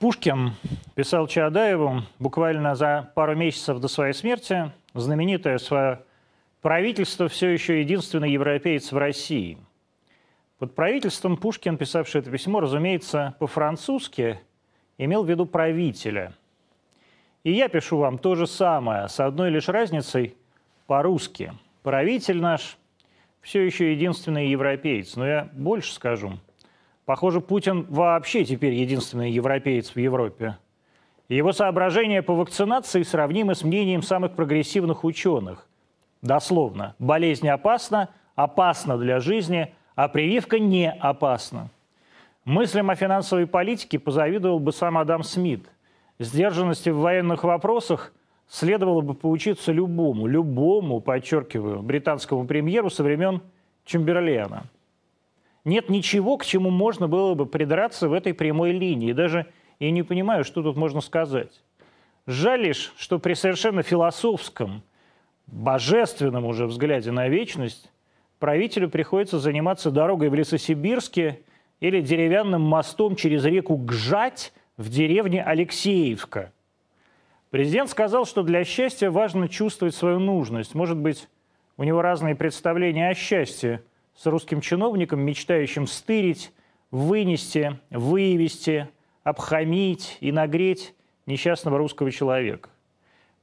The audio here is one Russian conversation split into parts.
Пушкин писал Чаадаеву буквально за пару месяцев до своей смерти знаменитое свое правительство все еще единственный европеец в России. Под правительством Пушкин, писавший это письмо, разумеется, по-французски, имел в виду правителя. И я пишу вам то же самое, с одной лишь разницей по-русски. Правитель наш все еще единственный европеец. Но я больше скажу – Похоже, Путин вообще теперь единственный европеец в Европе. Его соображения по вакцинации сравнимы с мнением самых прогрессивных ученых. Дословно, болезнь опасна, опасна для жизни, а прививка не опасна. Мыслям о финансовой политике позавидовал бы сам Адам Смит. Сдержанности в военных вопросах следовало бы поучиться любому, любому, подчеркиваю, британскому премьеру со времен Чемберлена – нет ничего, к чему можно было бы придраться в этой прямой линии. Даже я не понимаю, что тут можно сказать. Жаль лишь, что при совершенно философском, божественном уже взгляде на вечность правителю приходится заниматься дорогой в Лесосибирске или деревянным мостом через реку Гжать в деревне Алексеевка. Президент сказал, что для счастья важно чувствовать свою нужность. Может быть, у него разные представления о счастье – с русским чиновником, мечтающим стырить, вынести, вывести, обхамить и нагреть несчастного русского человека.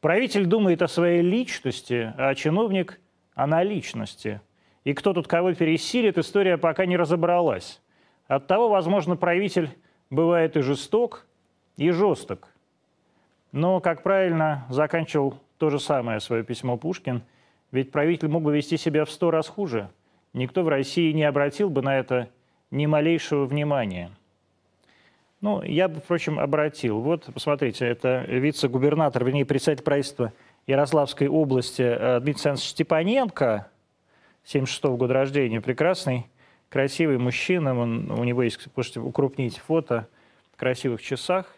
Правитель думает о своей личности, а чиновник – о наличности. И кто тут кого пересилит, история пока не разобралась. Оттого, возможно, правитель бывает и жесток, и жесток. Но, как правильно заканчивал то же самое свое письмо Пушкин, ведь правитель мог бы вести себя в сто раз хуже – никто в России не обратил бы на это ни малейшего внимания. Ну, я бы, впрочем, обратил. Вот, посмотрите, это вице-губернатор, вернее, председатель правительства Ярославской области э, Дмитрий Александрович Степаненко, 76 -го года рождения, прекрасный, красивый мужчина. Он, у него есть, можете укрупнить фото в красивых часах.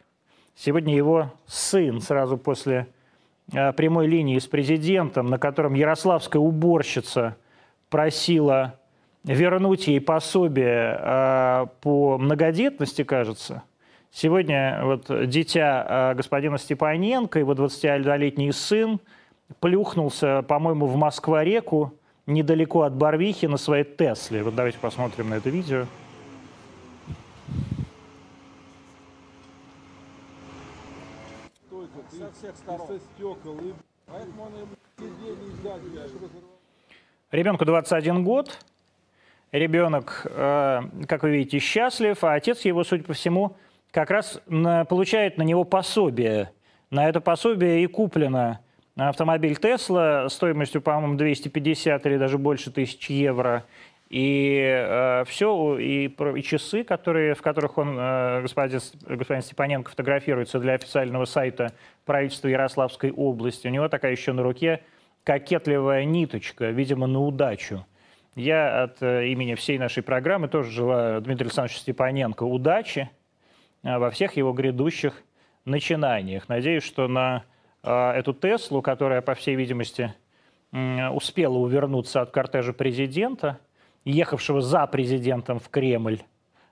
Сегодня его сын сразу после э, прямой линии с президентом, на котором ярославская уборщица – просила вернуть ей пособие э, по многодетности, кажется. Сегодня вот дитя э, господина Степаненко, его 21-летний сын, плюхнулся, по-моему, в Москва-реку, недалеко от Барвихи, на своей Тесле. Вот давайте посмотрим на это видео. Со всех сторон. Со стекол. И... Поэтому он ему Ребенку 21 год, ребенок, э, как вы видите, счастлив, а отец его, судя по всему, как раз получает на него пособие. На это пособие и куплено автомобиль Тесла стоимостью, по-моему, 250 или даже больше тысяч евро. И э, все, и, и часы, которые, в которых он, э, господин, господин Степаненко, фотографируется для официального сайта правительства Ярославской области. У него такая еще на руке кокетливая ниточка, видимо, на удачу. Я от э, имени всей нашей программы тоже желаю Дмитрию Александровичу Степаненко удачи э, во всех его грядущих начинаниях. Надеюсь, что на э, эту Теслу, которая, по всей видимости, успела увернуться от кортежа президента, ехавшего за президентом в Кремль,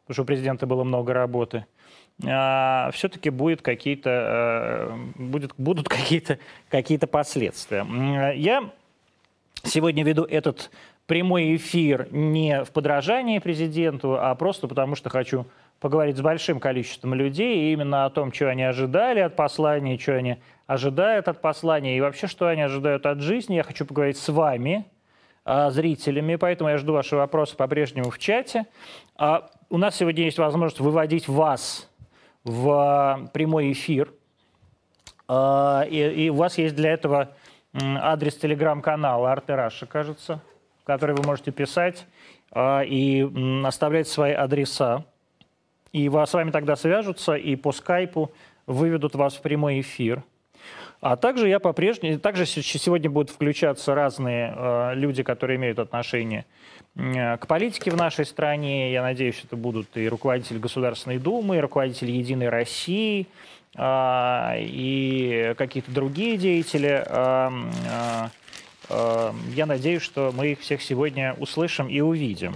потому что у президента было много работы – а, все-таки будет какие-то, э, будет, будут какие-то какие последствия. Я сегодня веду этот прямой эфир не в подражании президенту, а просто потому, что хочу поговорить с большим количеством людей именно о том, что они ожидали от послания, что они ожидают от послания и вообще, что они ожидают от жизни. Я хочу поговорить с вами, а, зрителями, поэтому я жду ваши вопросы по-прежнему в чате. А у нас сегодня есть возможность выводить вас в прямой эфир. А, и, и у вас есть для этого адрес телеграм-канала Артераша, кажется, в который вы можете писать а, и оставлять свои адреса. И с вами тогда свяжутся и по скайпу выведут вас в прямой эфир. А также я по-прежнему, также сегодня будут включаться разные э, люди, которые имеют отношение к политике в нашей стране. Я надеюсь, это будут и руководители Государственной Думы, и руководители Единой России, э, и какие-то другие деятели. Э, э, э, я надеюсь, что мы их всех сегодня услышим и увидим.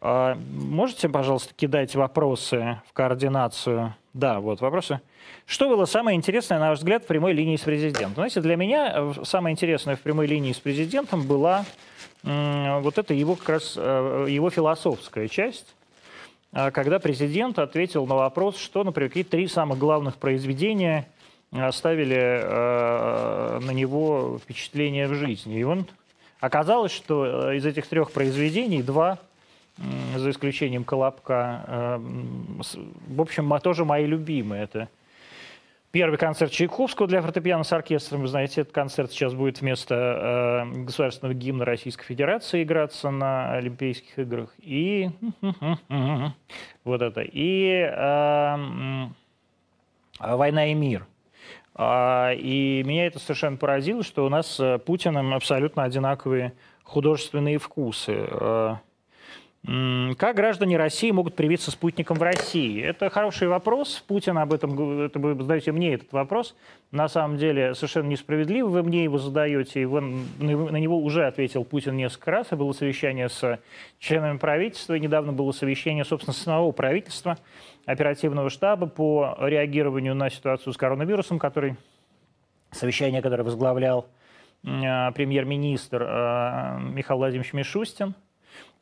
Можете, пожалуйста, кидать вопросы в координацию Да, вот вопросы. Что было самое интересное, на ваш взгляд, в прямой линии с президентом? Знаете, для меня э, самое интересное в прямой линии с президентом была вот это его как раз э, его философская часть, э, когда президент ответил на вопрос, что, например, какие три самых главных произведения оставили на него впечатление в жизни. И он оказалось, что из этих трех произведений два за исключением Колобка. Э, в общем, тоже мои любимые. Это первый концерт Чайковского для фортепиано с оркестром. Вы знаете, этот концерт сейчас будет вместо э, государственного гимна Российской Федерации играться на Олимпийских играх. И вот это. И э, «Война и мир». А, и меня это совершенно поразило, что у нас с Путиным абсолютно одинаковые художественные вкусы. Как граждане России могут привиться спутником в России? Это хороший вопрос. Путин об этом, это вы задаете мне этот вопрос. На самом деле совершенно несправедливо. Вы мне его задаете, и вы, на него уже ответил Путин несколько раз. И было совещание с членами правительства, и недавно было совещание, собственно, самого правительства, оперативного штаба по реагированию на ситуацию с коронавирусом, который, совещание, которое возглавлял э, премьер-министр э, Михаил Владимирович Мишустин –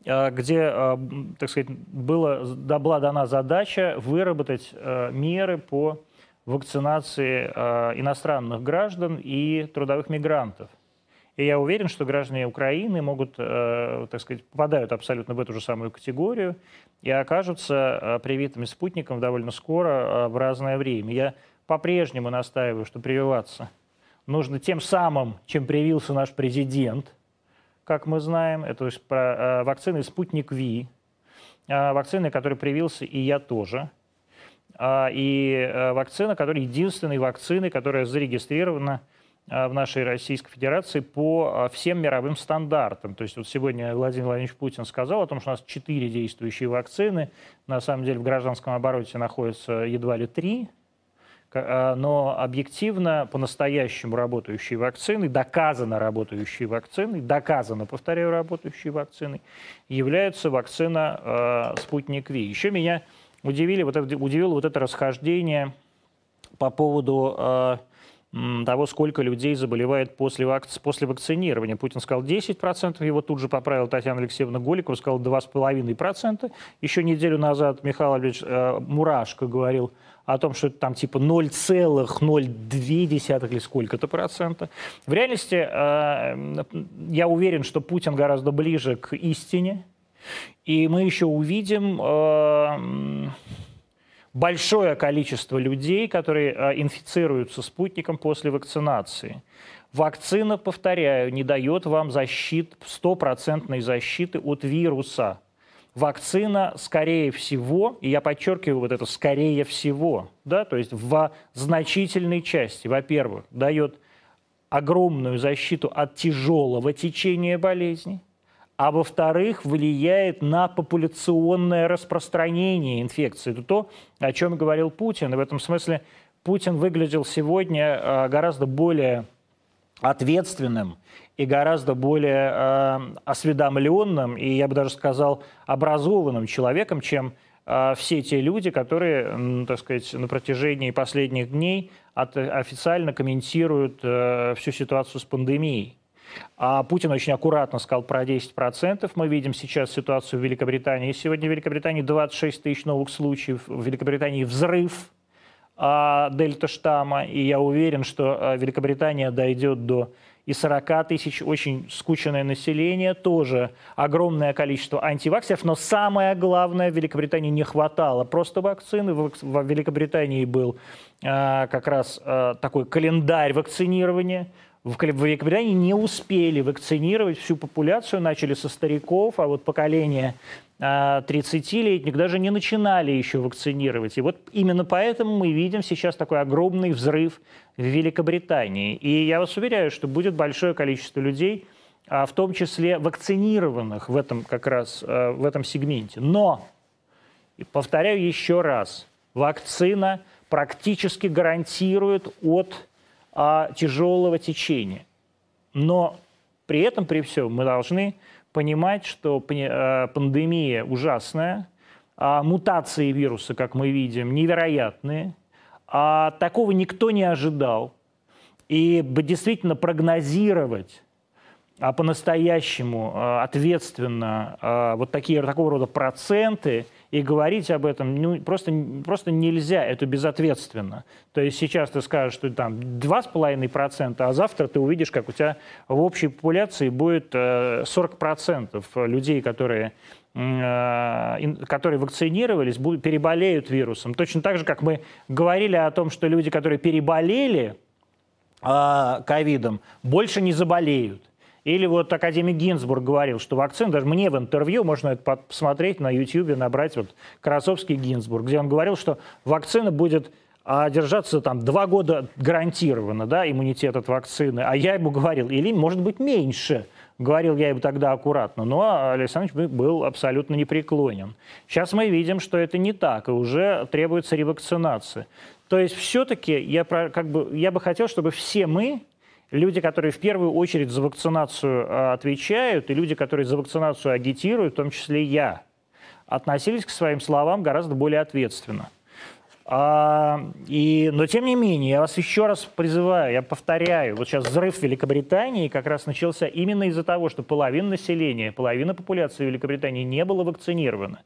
где, э, так сказать, было, была дана задача выработать э, меры по вакцинации иностранных граждан и трудовых мигрантов. И я уверен, что граждане Украины могут, так сказать, попадают абсолютно в эту же самую категорию и окажутся привитыми спутником довольно скоро в разное время. Я по-прежнему настаиваю, что прививаться нужно тем самым, чем привился наш президент – как мы знаем, это есть про э, вакцины «Спутник Ви», э, вакцины, которые привился и я тоже, э, и вакцина, которая единственная вакцина, которая зарегистрирована в нашей Российской Федерации по всем мировым стандартам. То есть вот сегодня Владимир Владимирович Путин сказал о том, что у нас четыре действующие вакцины. На самом деле в гражданском обороте находится едва ли три. А, но объективно по-настоящему работающие вакцины, доказано работающие вакцины, доказано, повторяю, работающие вакцины, являются вакцина э, «Спутник Ви». Еще меня удивили, вот удивило вот это расхождение по поводу э, того, сколько людей заболевает после, вакци... после вакцинирования. Путин сказал 10%, его тут же поправила Татьяна Алексеевна Голикова, сказала 2,5%. Еще неделю назад Михаил Ильич э, Мурашко говорил о том, что это там типа 0,02 или сколько-то процента. В реальности э, я уверен, что Путин гораздо ближе к истине, и мы еще увидим э, большое количество людей, которые э, инфицируются спутником после вакцинации. Вакцина, повторяю, не дает вам защит, стопроцентной защиты от вируса вакцина, скорее всего, и я подчеркиваю вот это «скорее всего», да, то есть в значительной части, во-первых, дает огромную защиту от тяжелого течения болезни, а во-вторых, влияет на популяционное распространение инфекции. Это то, о чем говорил Путин. И в этом смысле Путин выглядел сегодня э, гораздо более ответственным и гораздо более э, осведомленным и, я бы даже сказал, образованным человеком, чем э, все те люди, которые, ну, так сказать, на протяжении последних дней от, официально комментируют э, всю ситуацию с пандемией. А Путин очень аккуратно сказал про 10%. Мы видим сейчас ситуацию в Великобритании. Сегодня в Великобритании 26 тысяч новых случаев. В Великобритании взрыв дельта штамма. И я уверен, что а, Великобритания дойдет до и 40 тысяч, очень скученное население, тоже огромное количество антиваксеров, но самое главное, в Великобритании не хватало просто вакцины, в Великобритании был э, как раз э, такой календарь вакцинирования, в Великобритании не успели вакцинировать всю популяцию, начали со стариков, а вот поколение 30-летних а, даже не начинали еще вакцинировать. И вот именно поэтому мы видим сейчас такой огромный взрыв в Великобритании. И я вас уверяю, что будет большое количество людей, а, в том числе вакцинированных в этом как раз а, в этом сегменте. Но, повторяю еще раз, вакцина практически гарантирует от тяжелого течения. Но при этом, при всем, мы должны понимать, что э, пандемия ужасная, а, мутации вируса, как мы видим, невероятные. А такого никто не ожидал. И действительно прогнозировать а по-настоящему а, ответственно а, вот такие, такого рода проценты и говорить об этом ну, просто, просто нельзя, это безответственно. То есть сейчас ты скажешь, что там 2,5%, а завтра ты увидишь, как у тебя в общей популяции будет 40% э, людей, которые э, которые вакцинировались, переболеют вирусом. Точно так же, как мы говорили о том, что люди, которые переболели ковидом, больше не заболеют. Или вот академик Гинзбург говорил, что вакцина, даже мне в интервью, можно это посмотреть на YouTube, набрать вот Красовский Гинзбург, где он говорил, что вакцина будет а держаться там два года гарантированно, да, иммунитет от вакцины. А я ему говорил, или может быть меньше. Говорил я ему тогда аккуратно, но Александр был абсолютно непреклонен. Сейчас мы видим, что это не так, и уже требуется ревакцинация. То есть все-таки я, как бы, я бы хотел, чтобы все мы люди, которые в первую очередь за вакцинацию а, отвечают, и люди, которые за вакцинацию агитируют, в том числе я, относились к своим словам гораздо более ответственно. А, и, но тем не менее, я вас еще раз призываю, я повторяю, вот сейчас взрыв Великобритании как раз начался именно из-за того, что половина населения, половина популяции Великобритании не была вакцинирована.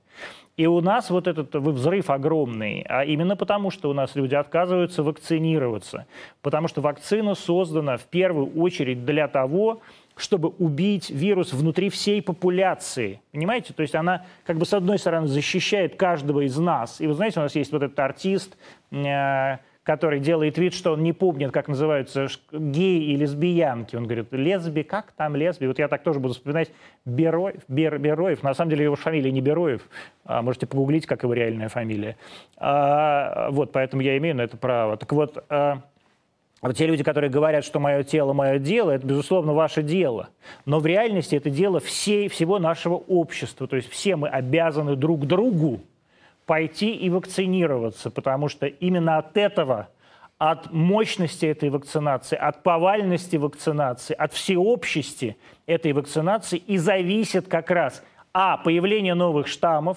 И у нас вот этот взрыв огромный, а именно потому, что у нас люди отказываются вакцинироваться, потому что вакцина создана в первую очередь для того, чтобы убить вирус внутри всей популяции. Понимаете? То есть она как бы с одной стороны защищает каждого из нас. И вы знаете, у нас есть вот этот артист, э, который делает вид, что он не помнит, как называются геи и лесбиянки. Он говорит, лесби, как там лесби? Вот я так тоже буду вспоминать Бероев. Бер, Бероев. На самом деле его фамилия не Бероев. А, можете погуглить, как его реальная фамилия. А, вот, поэтому я имею на это право. Так вот, а, вот те люди, которые говорят, что мое тело, мое дело, это, безусловно, ваше дело. Но в реальности это дело всей, всего нашего общества. То есть все мы обязаны друг другу пойти и вакцинироваться, потому что именно от этого, от мощности этой вакцинации, от повальности вакцинации, от всеобщести этой вакцинации и зависит как раз а. появление новых штаммов,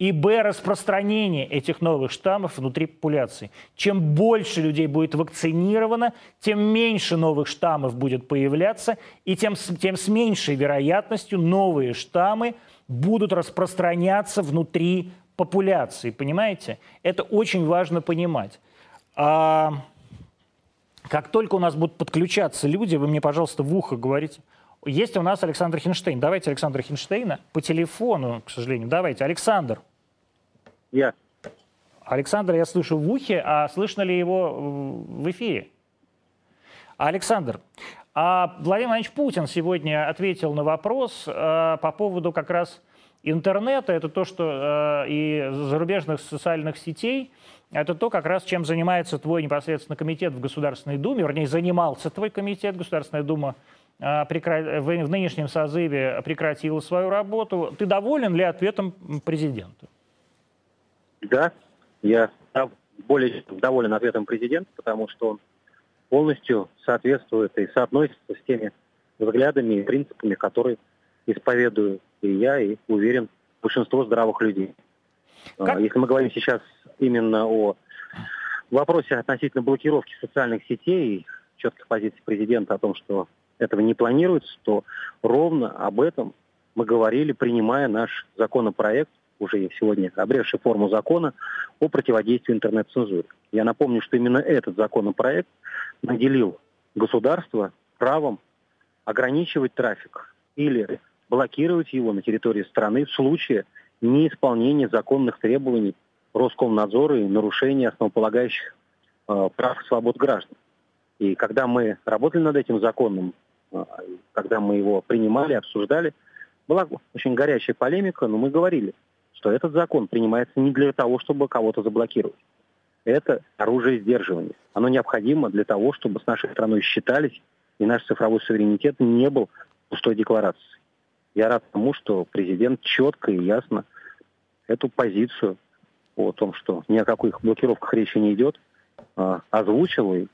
и б. распространение этих новых штаммов внутри популяции. Чем больше людей будет вакцинировано, тем меньше новых штаммов будет появляться, и тем, тем с меньшей вероятностью новые штаммы будут распространяться внутри популяции, понимаете? Это очень важно понимать. А как только у нас будут подключаться люди, вы мне, пожалуйста, в ухо говорите. Есть у нас Александр Хинштейн. Давайте Александра Хинштейна по телефону, к сожалению. Давайте. Александр. Я. Александр, я слышу в ухе, а слышно ли его в эфире? Александр, а Владимир Владимирович Путин сегодня ответил на вопрос а, по поводу как раз интернета, это то, что э, и зарубежных социальных сетей, это то, как раз чем занимается твой непосредственно комитет в Государственной Думе, вернее, занимался твой комитет, Государственная Дума э, прекра... в, в нынешнем созыве прекратила свою работу. Ты доволен ли ответом президента? Да, я более доволен ответом президента, потому что он полностью соответствует и соотносится с теми взглядами и принципами, которые исповедую и я, и уверен, большинство здравых людей. А, как? Если мы говорим сейчас именно о вопросе относительно блокировки социальных сетей, четких позиций президента о том, что этого не планируется, то ровно об этом мы говорили, принимая наш законопроект, уже сегодня обревший форму закона о противодействии интернет-цензуре. Я напомню, что именно этот законопроект наделил государство правом ограничивать трафик или блокировать его на территории страны в случае неисполнения законных требований Роскомнадзора и нарушения основополагающих э, прав и свобод граждан. И когда мы работали над этим законом, э, когда мы его принимали, обсуждали, была очень горячая полемика, но мы говорили, что этот закон принимается не для того, чтобы кого-то заблокировать. Это оружие сдерживания. Оно необходимо для того, чтобы с нашей страной считались, и наш цифровой суверенитет не был пустой декларацией. Я рад тому, что президент четко и ясно эту позицию о том, что ни о каких блокировках речи не идет, а, озвучил, и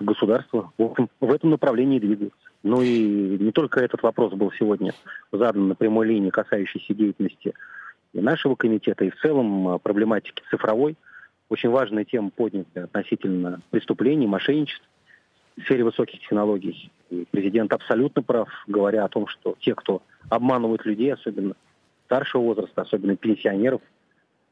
государство в этом, в этом направлении двигается. Ну и не только этот вопрос был сегодня задан на прямой линии, касающийся деятельности и нашего комитета, и в целом проблематики цифровой. Очень важная тема поднята относительно преступлений, мошенничеств в сфере высоких технологий. И президент абсолютно прав, говоря о том, что те, кто обманывают людей, особенно старшего возраста, особенно пенсионеров,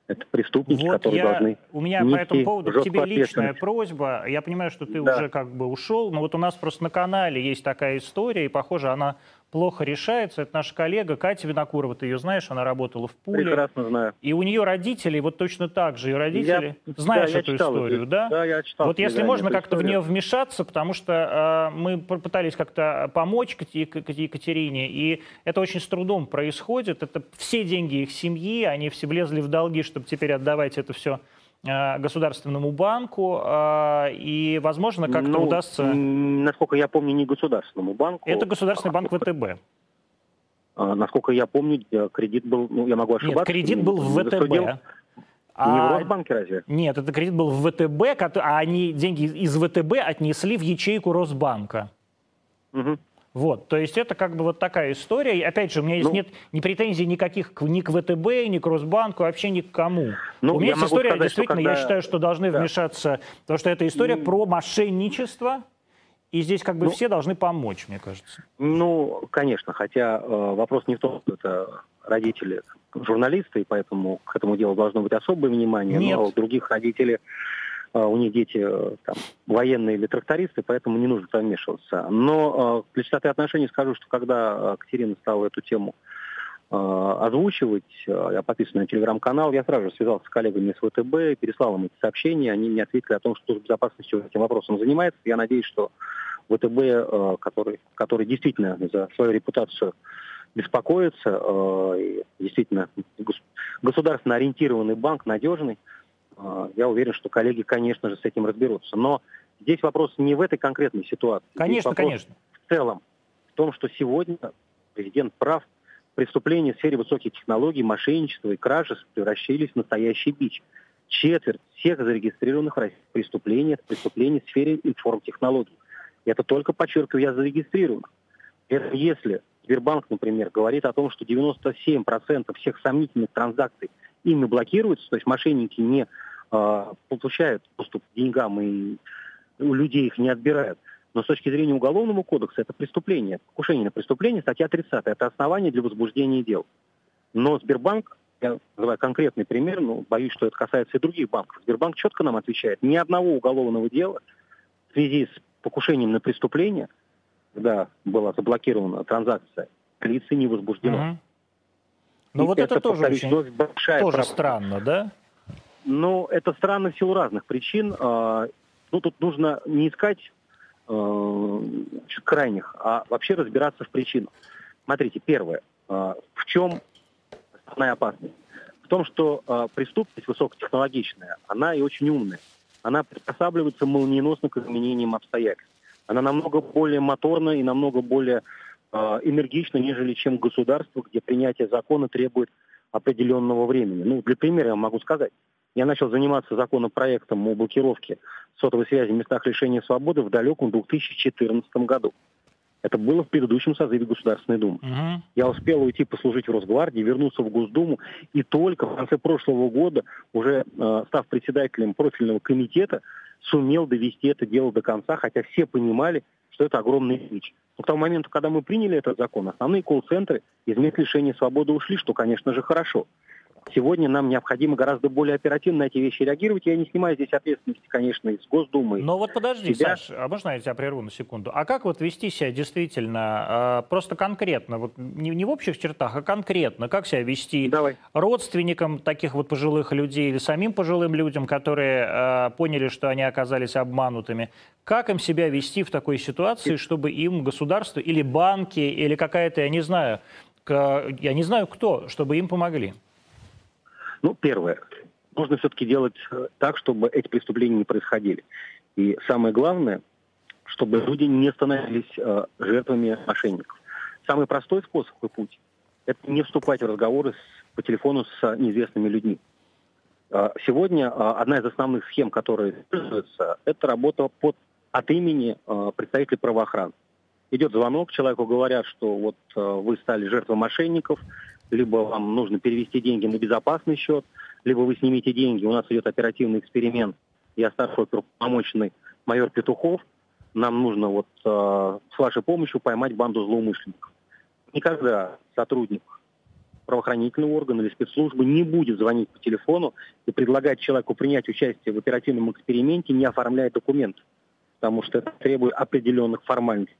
это преступники, вот которые я, должны. У меня по этому поводу к тебе личная просьба. Я понимаю, что ты да. уже как бы ушел, но вот у нас просто на канале есть такая история, и похоже, она плохо решается. Это наша коллега Катя Винокурова, ты ее знаешь, она работала в Пуле. Прекрасно знаю. И у нее родители, вот точно так же, и родители, я, знаешь да, эту историю, это, да? Да, я читал. Вот если можно как-то в нее вмешаться, потому что э, мы пытались как-то помочь Екатерине, и это очень с трудом происходит. Это все деньги их семьи, они все влезли в долги, чтобы теперь отдавать это все государственному банку, э, и, возможно, как-то ну, удастся... Насколько я помню, не государственному банку. Это государственный банк а ВТБ. А, насколько я помню, э, кредит был, ну, я могу ошибаться. Нет, кредит был в ВТБ. А... Не в а, Росбанке разве? Нет, это кредит был в ВТБ, а они деньги из ВТБ отнесли в ячейку Росбанка. Угу. Вот, то есть это как бы вот такая история. И опять же, у меня есть ну, нет ни претензий никаких ни к ВТБ, ни к Росбанку, вообще ни к кому. Ну, у меня есть история, сказать, действительно, когда... я считаю, что должны да. вмешаться, потому что это история mm. про мошенничество, и здесь как бы ну, все должны помочь, мне кажется. Ну, конечно, хотя э, вопрос не в том, что это родители журналисты, и поэтому к этому делу должно быть особое внимание, Нет. но других родителей у них дети э, там, военные или трактористы, поэтому не нужно там вмешиваться. Но для чистоты отношений скажу, что когда э, Катерина стала эту тему озвучивать, я подписан на телеграм-канал, я сразу же связался с коллегами с ВТБ, переслал им эти сообщения, они мне ответили о том, что с безопасностью этим вопросом занимается. Я надеюсь, что ВТБ, который, который действительно за свою репутацию беспокоится, действительно государственно ориентированный банк, надежный, а, я уверен, что коллеги, конечно же, с этим разберутся. Но здесь вопрос не в этой конкретной ситуации. Конечно, конечно. В целом, в том, что сегодня президент прав, преступления в сфере высоких технологий, мошенничества и кражи превращились в настоящий бич. Четверть всех зарегистрированных преступлений – это преступления в сфере информтехнологий. Это только, подчеркиваю, я зарегистрирован. Это если Сбербанк, например, говорит о том, что 97% всех сомнительных транзакций ими блокируются, то есть мошенники не получают доступ к деньгам и у людей их не отбирают. Но с точки зрения Уголовного кодекса это преступление, покушение на преступление, статья 30, это основание для возбуждения дел. Но Сбербанк, я называю конкретный пример, но боюсь, что это касается и других банков, Сбербанк четко нам отвечает, ни одного уголовного дела в связи с покушением на преступление, когда была заблокирована транзакция, лица не возбуждено. Угу. Ну вот это, это тоже очень тоже странно, да? Ну, это странно в силу разных причин. А, ну, тут нужно не искать э, крайних, а вообще разбираться в причинах. Смотрите, первое. А, в чем основная опасность? В том, что а, преступность высокотехнологичная, она и очень умная. Она приспосабливается молниеносно к изменениям обстоятельств. Она намного более моторна и намного более Э, энергично, нежели чем государство, где принятие закона требует определенного времени. Ну, для примера я могу сказать. Я начал заниматься законопроектом о блокировке сотовой связи в местах лишения свободы в далеком 2014 году. Это было в предыдущем созыве Государственной Думы. Угу. Я успел уйти послужить в Росгвардии, вернуться в Госдуму, и только в конце прошлого года, уже э, став председателем профильного комитета, сумел довести это дело до конца, хотя все понимали, что это огромный бич. Но к тому моменту, когда мы приняли этот закон, основные колл-центры из мест лишения свободы ушли, что, конечно же, хорошо. Сегодня нам необходимо гораздо более оперативно на эти вещи реагировать. Я не снимаю здесь ответственности, конечно, из Госдумы. Но вот подожди, себя. Саш, а можно я тебя прерву на секунду? А как вот вести себя действительно, э, просто конкретно, вот не, не в общих чертах, а конкретно, как себя вести Давай. родственникам таких вот пожилых людей или самим пожилым людям, которые э, поняли, что они оказались обманутыми? Как им себя вести в такой ситуации, чтобы им государство или банки, или какая-то, я не знаю, я не знаю кто, чтобы им помогли? Ну, первое. Нужно все-таки делать э, так, чтобы эти преступления не происходили. И самое главное, чтобы люди не становились э, жертвами мошенников. Самый простой способ и путь – это не вступать в разговоры с, по телефону с неизвестными людьми. Э, сегодня э, одна из основных схем, которая используется, это работа под, от имени э, представителей правоохраны. Идет звонок, человеку говорят, что вот э, вы стали жертвой мошенников, либо вам нужно перевести деньги на безопасный счет, либо вы снимите деньги, у нас идет оперативный эксперимент, я старший оперуполномоченный майор Петухов, нам нужно вот э, с вашей помощью поймать банду злоумышленников. Никогда сотрудник правоохранительного органа или спецслужбы не будет звонить по телефону и предлагать человеку принять участие в оперативном эксперименте, не оформляя документы, потому что это требует определенных формальностей.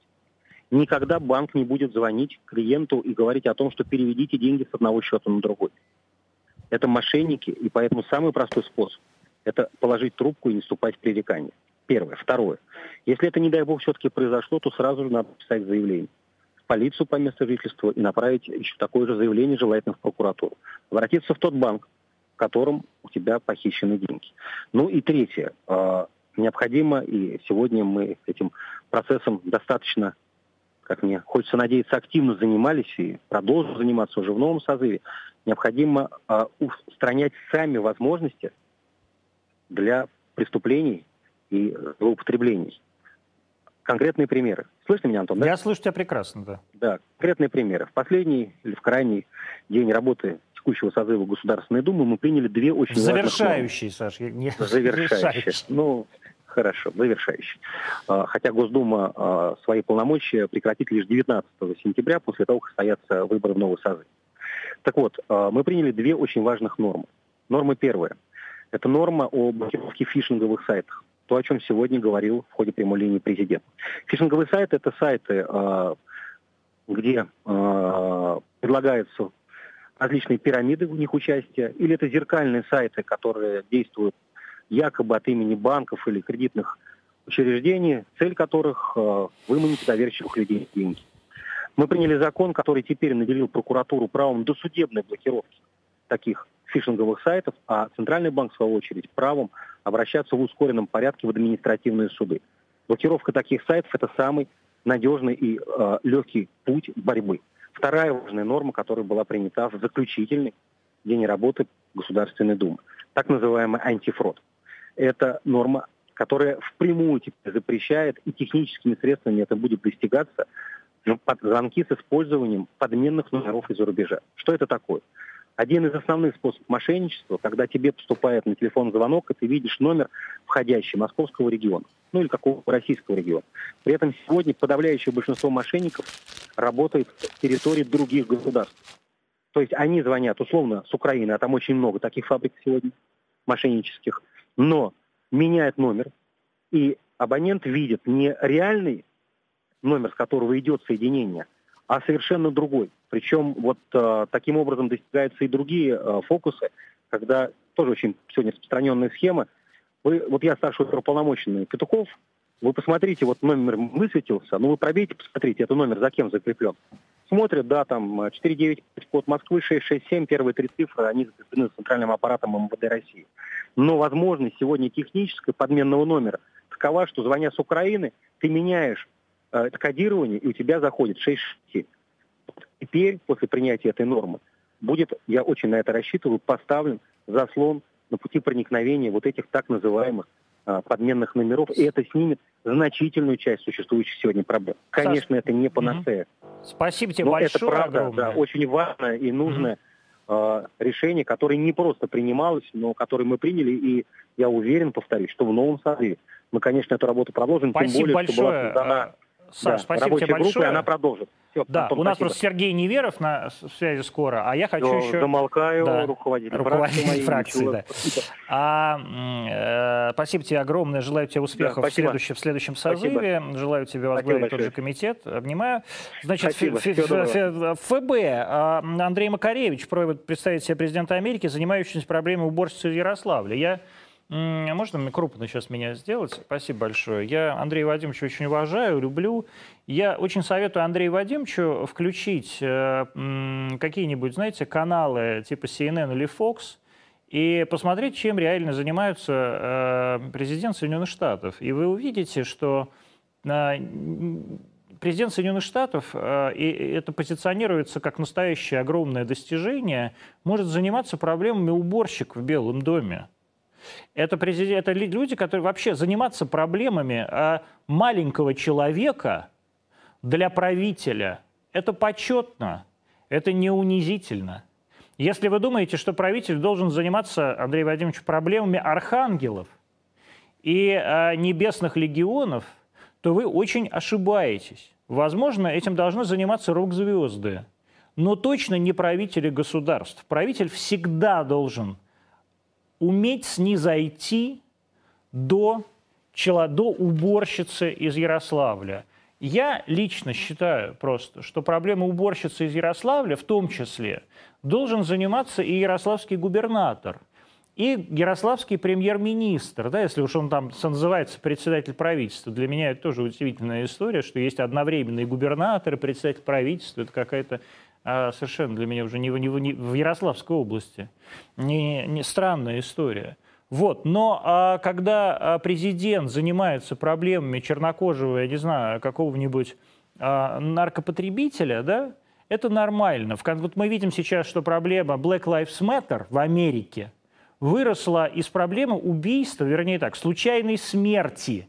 Никогда банк не будет звонить клиенту и говорить о том, что переведите деньги с одного счета на другой. Это мошенники, и поэтому самый простой способ – это положить трубку и не вступать в пререкание. Первое. Второе. Если это, не дай бог, все-таки произошло, то сразу же надо писать заявление полицию по месту жительства и направить еще такое же заявление, желательно в прокуратуру. Обратиться в тот банк, в котором у тебя похищены деньги. Ну и третье. А, необходимо, и сегодня мы этим процессом достаточно, как мне хочется надеяться, активно занимались и продолжим заниматься уже в новом созыве, необходимо а, устранять сами возможности для преступлений и злоупотреблений. Конкретные примеры. Слышно меня, Антон? Да? Я слышу тебя прекрасно, да. Да, конкретные примеры. В последний или в крайний день работы текущего созыва Государственной Думы мы приняли две очень Завершающие, Саш. Не... Завершающие. Ну, хорошо, завершающий. А, хотя Госдума а, свои полномочия прекратит лишь 19 сентября, после того, как состоятся выборы в новый созыв. Так вот, а, мы приняли две очень важных нормы. Норма первая. Это норма о блокировке фишинговых сайтах то, о чем сегодня говорил в ходе прямой линии президент. Фишинговые сайты – это сайты, где предлагаются различные пирамиды в них участия, или это зеркальные сайты, которые действуют якобы от имени банков или кредитных учреждений, цель которых а, выманить доверчивых людей деньги. Мы приняли закон, который теперь наделил прокуратуру правом досудебной блокировки таких фишинговых сайтов, а Центральный банк, в свою очередь, правом обращаться в ускоренном порядке в административные суды. Блокировка таких сайтов – это самый надежный и э, легкий путь борьбы. Вторая важная норма, которая была принята в заключительный день работы Государственной Думы, так называемый антифрод. Это норма, которая впрямую запрещает, и техническими средствами это будет достигаться, под звонки с использованием подменных номеров из-за рубежа. Что это такое? Один из основных способов мошенничества, когда тебе поступает на телефон звонок, и ты видишь номер входящий московского региона, ну или какого-то российского региона. При этом сегодня подавляющее большинство мошенников работает в территории других государств. То есть они звонят условно с Украины, а там очень много таких фабрик сегодня мошеннических, но меняют номер, и абонент видит не реальный номер, с которого идет соединение, а совершенно другой. Причем вот э, таким образом достигаются и другие э, фокусы, когда тоже очень сегодня распространенная схема. Вы, вот я старший уполномоченный Петухов, вы посмотрите, вот номер высветился, ну вы пробейте, посмотрите, это номер за кем закреплен. Смотрят, да, там 495 код Москвы, 667, первые три цифры, они закреплены центральным аппаратом МВД России. Но возможность сегодня технической подменного номера такова, что звоня с Украины, ты меняешь э, это кодирование, и у тебя заходит 667 теперь, после принятия этой нормы, будет, я очень на это рассчитываю, поставлен заслон на пути проникновения вот этих так называемых подменных номеров, и это снимет значительную часть существующих сегодня проблем. Конечно, Саш, это не панацея. Спасибо тебе Но большое. Это правда, огромное. да, очень важное и нужное угу. э, решение, которое не просто принималось, но которое мы приняли, и я уверен, повторюсь, что в новом созыве мы, конечно, эту работу продолжим, Спасибо тем более, большое. что была создана Саш, да, спасибо тебе большое. Группы, она продолжит. Все, да, Антон, у нас спасибо. просто Сергей Неверов на связи скоро, а я хочу Все, еще... Замолкаю, да, руководитель, руководитель фракции. да. А, э, спасибо тебе огромное, желаю тебе успехов да, в, следующем, в следующем созыве, спасибо. желаю тебе возглавить тот же комитет, обнимаю. Значит, ФБ а, Андрей Макаревич себе президента Америки, занимающийся проблемой уборщицы в Ярославле. Я можно крупно сейчас меня сделать? Спасибо большое. Я Андрея Вадимовича очень уважаю, люблю. Я очень советую Андрею Вадимовичу включить э, какие-нибудь, знаете, каналы типа CNN или Fox и посмотреть, чем реально занимаются э, президент Соединенных Штатов. И вы увидите, что э, президент Соединенных Штатов, и это позиционируется как настоящее огромное достижение, может заниматься проблемами уборщик в Белом доме. Это, президент, это люди, которые вообще заниматься проблемами а, маленького человека для правителя. Это почетно. Это не унизительно. Если вы думаете, что правитель должен заниматься, Андрей Владимирович, проблемами архангелов и э, небесных легионов, то вы очень ошибаетесь. Возможно, этим должны заниматься рок-звезды, но точно не правители государств. Правитель всегда должен уметь снизойти до, до уборщицы из Ярославля – я лично считаю просто, что проблема уборщицы из Ярославля в том числе должен заниматься и ярославский губернатор, и ярославский премьер-министр, да, если уж он там называется председатель правительства. Для меня это тоже удивительная история, что есть одновременно и губернатор, и председатель правительства. Это какая-то а, совершенно для меня уже не, не, не в Ярославской области. Не, не странная история. Вот. Но а, когда а, президент занимается проблемами чернокожего, я не знаю, какого-нибудь а, наркопотребителя, да, это нормально. Вот мы видим сейчас, что проблема Black Lives Matter в Америке выросла из проблемы убийства, вернее так, случайной смерти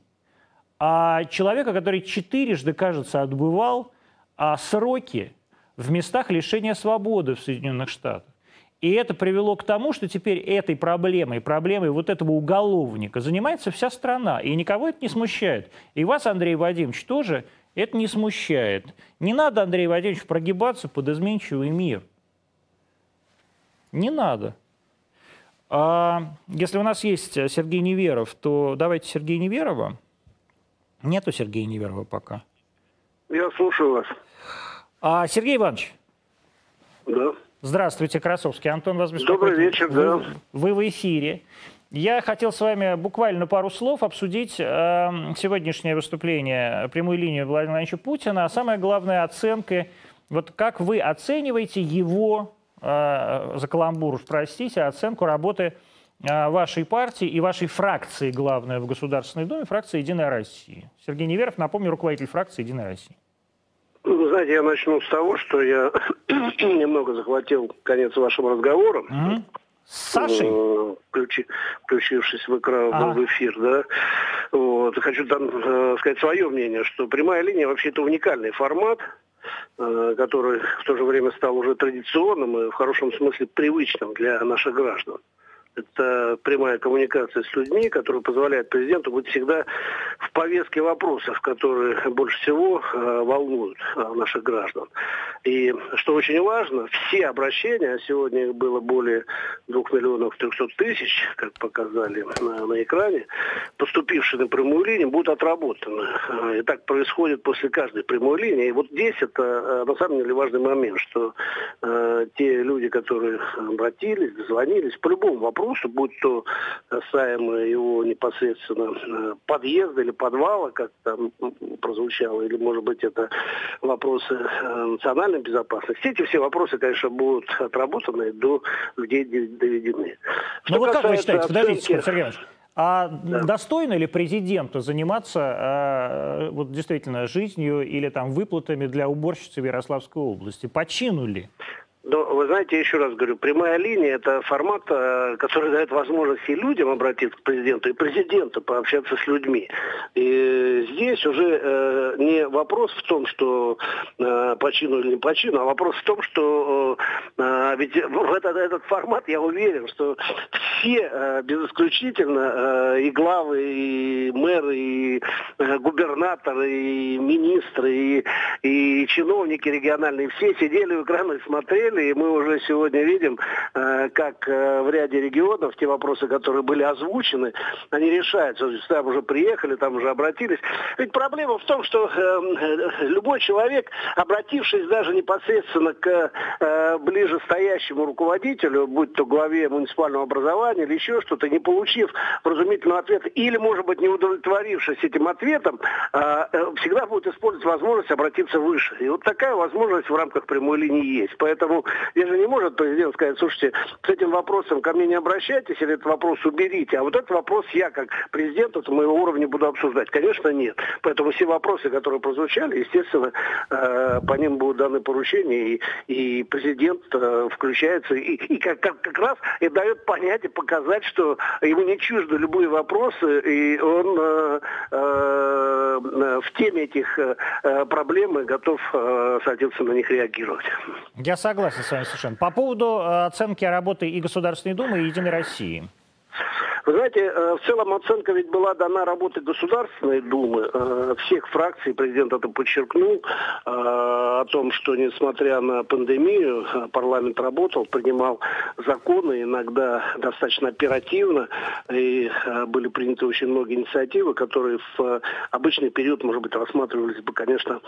а человека, который четырежды, кажется, отбывал а, сроки в местах лишения свободы в Соединенных Штатах. И это привело к тому, что теперь этой проблемой, проблемой вот этого уголовника занимается вся страна. И никого это не смущает. И вас, Андрей Вадимович, тоже это не смущает. Не надо, Андрей Вадимович, прогибаться под изменчивый мир. Не надо. А если у нас есть Сергей Неверов, то давайте Сергея Неверова. Нету Сергея Неверова пока. Я слушаю вас. А, Сергей Иванович. Да. Здравствуйте, Красовский. Антон вас беспокоит. Добрый вечер, да. Вы, вы в эфире. Я хотел с вами буквально пару слов обсудить э, сегодняшнее выступление прямой линии Владимира Владимировича Путина, а самое главное оценка, вот как вы оцениваете его, э, за каламбур, простите, оценку работы э, вашей партии и вашей фракции, главное, в Государственной Думе, фракции «Единая Россия». Сергей Неверов, напомню, руководитель фракции «Единая Россия». Вы знаете, я начну с того, что я немного захватил конец вашего разговора. Mm-hmm. С Сашей? Э, включи, включившись в, экран, ага. в эфир, да. Вот. Хочу там э, сказать свое мнение, что прямая линия вообще это уникальный формат, э, который в то же время стал уже традиционным и в хорошем смысле привычным для наших граждан. Это прямая коммуникация с людьми, которая позволяет президенту быть всегда в повестке вопросов, которые больше всего э, волнуют э, наших граждан. И что очень важно, все обращения, а сегодня их было более 2 миллионов 300 тысяч, как показали на, на экране, поступившие на прямую линию, будут отработаны. Э, и так происходит после каждой прямой линии. И вот здесь это на самом деле важный момент, что те люди, которые обратились, звонились по любому вопросу, вопросы, будь то касаемо его непосредственно э, подъезда или подвала, как там прозвучало, или, может быть, это вопросы э, национальной безопасности. Эти все вопросы, конечно, будут отработаны до людей доведены. Что ну вот как вы считаете, оценки... подождите, Сергей Иванович, а да. достойно ли президенту заниматься э, вот действительно жизнью или там выплатами для уборщицы в Ярославской области? Почину ли? Но вы знаете, еще раз говорю, прямая линия – это формат, э, который дает возможность и людям обратиться к президенту, и президенту пообщаться с людьми. И здесь уже э, не вопрос в том, что э, по или не по чину, а вопрос в том, что э, э ведь в этот, этот формат, я уверен, что все, э, без исключительно, э, и главы, и мэры, и э, губернаторы, и министры, и, и чиновники региональные, все сидели у экрана и смотрели, и мы уже сегодня видим, э, как э, в ряде регионов те вопросы, которые были озвучены, они решаются. Там уже приехали, там уже обратились. Ведь проблема в том, что э, любой человек, обратившись даже непосредственно к ближе руководителю, будь то главе муниципального образования или еще что-то, не получив вразумительного ответа, или, может быть, не удовлетворившись этим ответом, всегда будет использовать возможность обратиться выше. И вот такая возможность в рамках прямой линии есть. Поэтому Здесь же не может президент сказать, слушайте, с этим вопросом ко мне не обращайтесь, или этот вопрос уберите, а вот этот вопрос я как президент от моего уровня буду обсуждать. Конечно, нет. Поэтому все вопросы, которые прозвучали, естественно, э, по ним будут даны поручения, и, и президент э, включается, и, и как, как, как раз и дает понять и показать, что ему не чужды любые вопросы, и он э, в теме этих проблем и готов, соответственно, на них реагировать. Я согласен с вами совершенно. По поводу оценки работы и Государственной Думы, и Единой России. Вы знаете, э, в целом оценка ведь была дана работы Государственной Думы, э, всех фракций, президент это подчеркнул, э, о том, что несмотря на пандемию, парламент работал, принимал законы, иногда достаточно оперативно, и были приняты очень многие инициативы, которые в обычный период, может быть, рассматривались бы, конечно,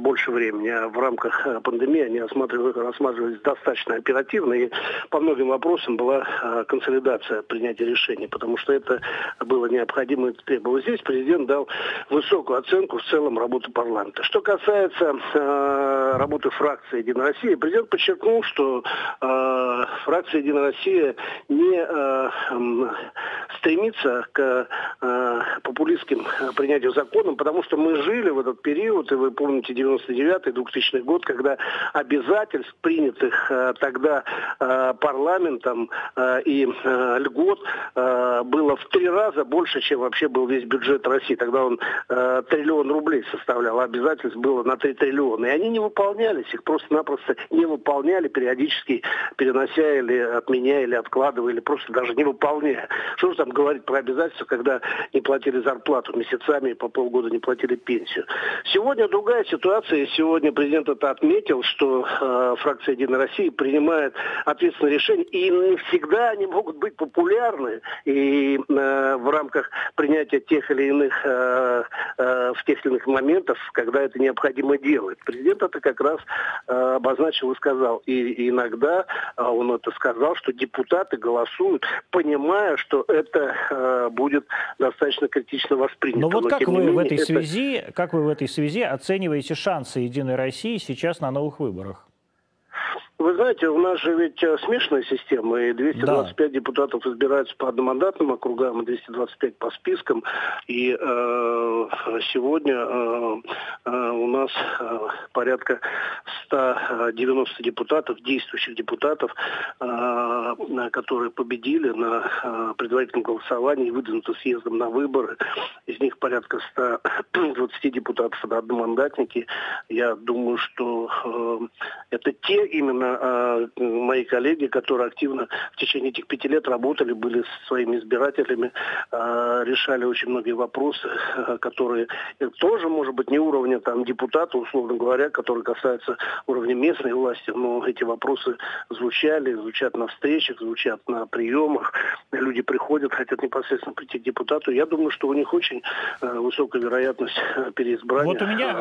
больше времени, а в рамках пандемии они рассматривались, рассматривались достаточно оперативно, и по многим вопросам была консолидация принятия решений потому что это было необходимо и требовалось. Здесь президент дал высокую оценку в целом работы парламента. Что касается э, работы фракции «Единая Россия», президент подчеркнул, что э, фракция «Единая Россия» не э, стремится к э, популистским принятию законов, потому что мы жили в этот период, и вы помните 99-2000 год, когда обязательств, принятых э, тогда э, парламентом э, и э, льгот, э, было в три раза больше, чем вообще был весь бюджет России. Тогда он э, триллион рублей составлял, а обязательств было на 3 триллиона. И они не выполнялись, их просто-напросто не выполняли, периодически перенося или отменяя, или откладывая, или просто даже не выполняя. Что же там говорить про обязательства, когда не платили зарплату месяцами и по полгода не платили пенсию. Сегодня другая ситуация, сегодня президент это отметил, что э, фракция «Единой России» принимает ответственные решения, и не всегда они могут быть популярны. И и э, в рамках принятия тех или иных э, э, в тех или иных моментов, когда это необходимо делать. Президент это как раз э, обозначил и сказал. И, иногда э, он это сказал, что депутаты голосуют, понимая, что это э, будет достаточно критично воспринято. Но вот Но, как вы менее, в этой это... связи, как вы в этой связи оцениваете шансы Единой России сейчас на новых выборах? Вы знаете, у нас же ведь э, смешанная система, и 225 да. депутатов избираются по одномандатным округам, и 225 по спискам. И э, сегодня э, э, у нас э, порядка 190 депутатов, действующих депутатов, э, которые победили на э, предварительном голосовании выдвинуты съездом на выборы. Из них порядка 120 депутатов это одномандатники. Я думаю, что э, это те именно а, мои коллеги, которые активно в течение этих пяти лет работали, были с своими избирателями, а, решали очень многие вопросы, а, которые тоже, может быть, не уровня там депутата, условно говоря, которые касаются уровня местной власти, но эти вопросы звучали, звучат на встречах, звучат на приемах. Люди приходят, хотят непосредственно прийти к депутату. Я думаю, что у них очень высокая вероятность переизбрания. Вот у меня